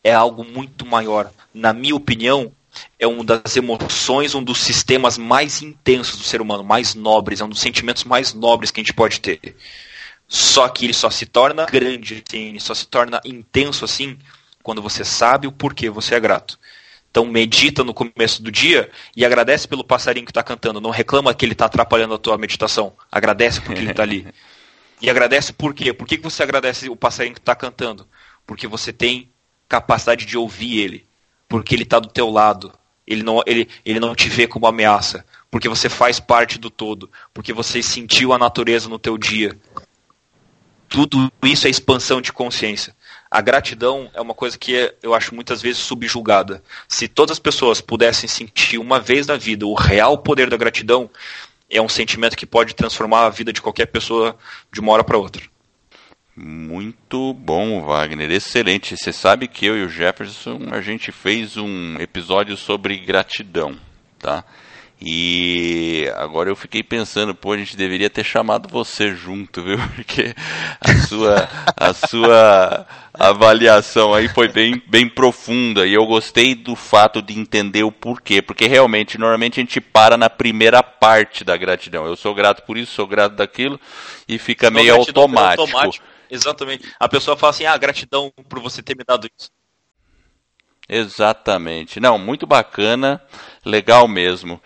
é algo muito maior. Na minha opinião, é uma das emoções, um dos sistemas mais intensos do ser humano, mais nobres, é um dos sentimentos mais nobres que a gente pode ter. Só que ele só se torna grande, assim, ele só se torna intenso assim quando você sabe o porquê você é grato. Então medita no começo do dia e agradece pelo passarinho que está cantando. Não reclama que ele está atrapalhando a tua meditação. Agradece porque ele está ali. *laughs* E agradece por quê? Por que você agradece o passarinho que está cantando? Porque você tem capacidade de ouvir ele. Porque ele está do teu lado. Ele não, ele, ele não te vê como ameaça. Porque você faz parte do todo. Porque você sentiu a natureza no teu dia. Tudo isso é expansão de consciência. A gratidão é uma coisa que eu acho muitas vezes subjugada. Se todas as pessoas pudessem sentir uma vez na vida o real poder da gratidão, é um sentimento que pode transformar a vida de qualquer pessoa de uma hora para outra. Muito bom, Wagner. Excelente. Você sabe que eu e o Jefferson a gente fez um episódio sobre gratidão, tá? E agora eu fiquei pensando, pô, a gente deveria ter chamado você junto, viu? *laughs* Porque a sua, a sua avaliação aí foi bem, bem profunda e eu gostei do fato de entender o porquê, porque realmente, normalmente a gente para na primeira parte da gratidão. Eu sou grato por isso, sou grato daquilo e fica meio automático. automático. Exatamente. A pessoa fala assim: ah, gratidão por você ter me dado isso. Exatamente. Não, muito bacana, legal mesmo.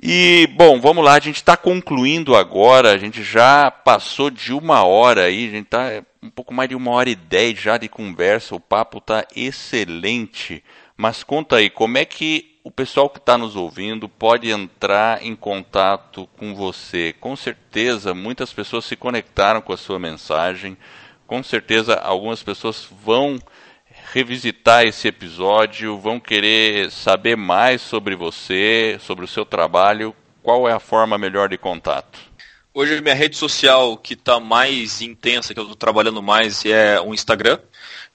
E, bom, vamos lá, a gente está concluindo agora, a gente já passou de uma hora aí, a gente está um pouco mais de uma hora e dez já de conversa, o papo está excelente. Mas conta aí, como é que o pessoal que está nos ouvindo pode entrar em contato com você? Com certeza, muitas pessoas se conectaram com a sua mensagem, com certeza algumas pessoas vão revisitar esse episódio, vão querer saber mais sobre você, sobre o seu trabalho, qual é a forma melhor de contato? Hoje minha rede social que está mais intensa, que eu estou trabalhando mais, é o Instagram.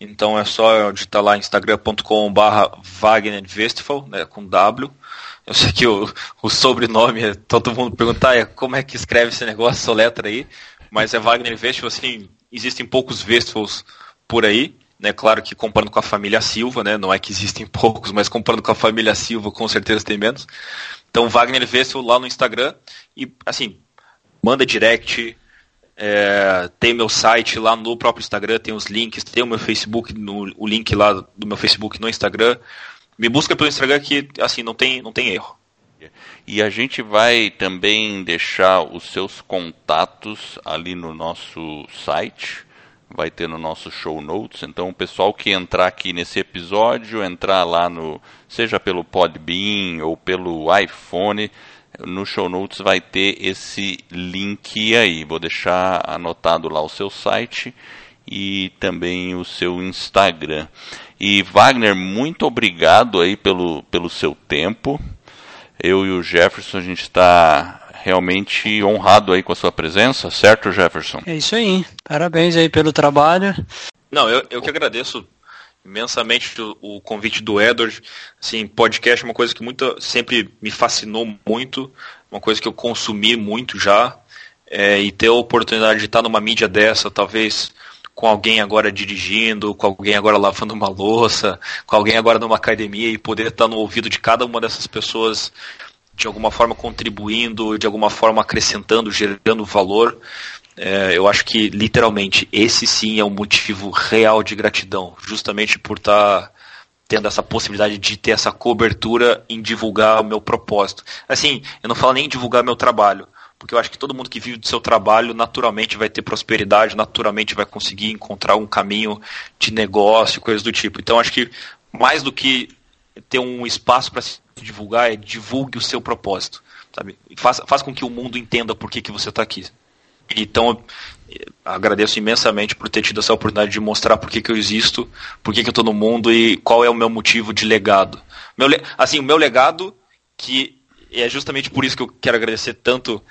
Então é só digitar lá instagram.com.br Wagner Westphal, né, com W. Eu sei que o, o sobrenome, todo mundo pergunta ah, como é que escreve esse negócio, essa letra aí. Mas é Wagner Westphal, assim, existem poucos Westphals por aí. Né, claro que comparando com a família Silva, né, não é que existem *laughs* poucos, mas comparando com a família Silva, com certeza tem menos. Então, Wagner Vessel lá no Instagram e, assim, manda direct, é, tem meu site lá no próprio Instagram, tem os links, tem o meu Facebook, no, o link lá do meu Facebook no Instagram. Me busca pelo Instagram que, assim, não tem, não tem erro. E a gente vai também deixar os seus contatos ali no nosso site vai ter no nosso show notes. Então, o pessoal que entrar aqui nesse episódio, entrar lá no, seja pelo Podbean ou pelo iPhone, no show notes vai ter esse link aí. Vou deixar anotado lá o seu site e também o seu Instagram. E Wagner, muito obrigado aí pelo, pelo seu tempo. Eu e o Jefferson, a gente está realmente honrado aí com a sua presença, certo, Jefferson? É isso aí. Parabéns aí pelo trabalho. Não, eu, eu que agradeço imensamente o, o, convite do Edward. Assim, podcast é uma coisa que muito, sempre me fascinou muito, uma coisa que eu consumi muito já. É, e ter a oportunidade de estar numa mídia dessa, talvez com alguém agora dirigindo, com alguém agora lavando uma louça, com alguém agora numa academia e poder estar no ouvido de cada uma dessas pessoas de alguma forma contribuindo, de alguma forma acrescentando, gerando valor. É, eu acho que literalmente esse sim é um motivo real de gratidão, justamente por estar tá tendo essa possibilidade de ter essa cobertura em divulgar o meu propósito. Assim, eu não falo nem em divulgar meu trabalho, porque eu acho que todo mundo que vive do seu trabalho naturalmente vai ter prosperidade, naturalmente vai conseguir encontrar um caminho de negócio, coisas do tipo. Então acho que mais do que ter um espaço para se divulgar é divulgue o seu propósito, sabe? Faça, faça com que o mundo entenda por que, que você está aqui. Então, agradeço imensamente por ter tido essa oportunidade de mostrar por que, que eu existo, por que, que eu estou no mundo e qual é o meu motivo de legado. Meu, assim, o meu legado, que é justamente por isso que eu quero agradecer tanto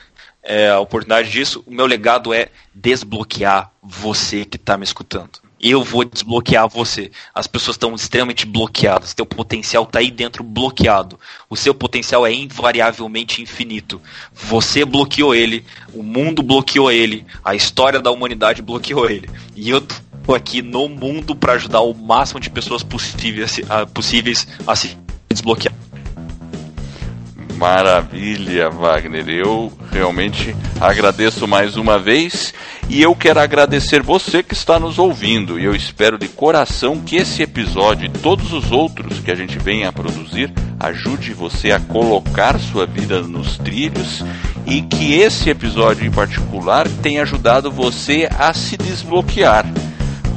é, a oportunidade disso, o meu legado é desbloquear você que está me escutando. Eu vou desbloquear você. As pessoas estão extremamente bloqueadas. Teu potencial está aí dentro bloqueado. O seu potencial é invariavelmente infinito. Você bloqueou ele, o mundo bloqueou ele, a história da humanidade bloqueou ele. E eu tô aqui no mundo para ajudar o máximo de pessoas possíveis, possíveis a se desbloquear. Maravilha, Wagner. Eu realmente agradeço mais uma vez e eu quero agradecer você que está nos ouvindo. E eu espero de coração que esse episódio e todos os outros que a gente venha a produzir ajude você a colocar sua vida nos trilhos e que esse episódio em particular tenha ajudado você a se desbloquear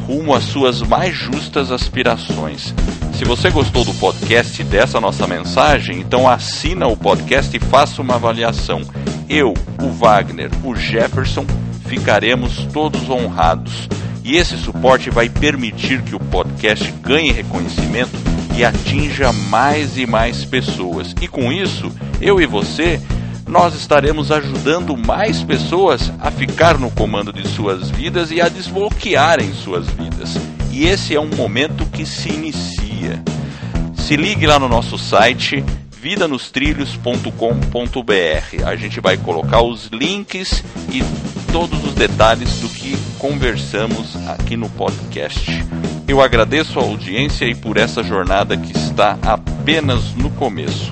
rumo às suas mais justas aspirações. Se você gostou do podcast e dessa nossa mensagem, então assina o podcast e faça uma avaliação. Eu, o Wagner, o Jefferson ficaremos todos honrados. E esse suporte vai permitir que o podcast ganhe reconhecimento e atinja mais e mais pessoas. E com isso, eu e você, nós estaremos ajudando mais pessoas a ficar no comando de suas vidas e a desbloquearem suas vidas. E esse é um momento que se inicia. Se ligue lá no nosso site vidanostrilhos.com.br. A gente vai colocar os links e todos os detalhes do que conversamos aqui no podcast. Eu agradeço a audiência e por essa jornada que está apenas no começo.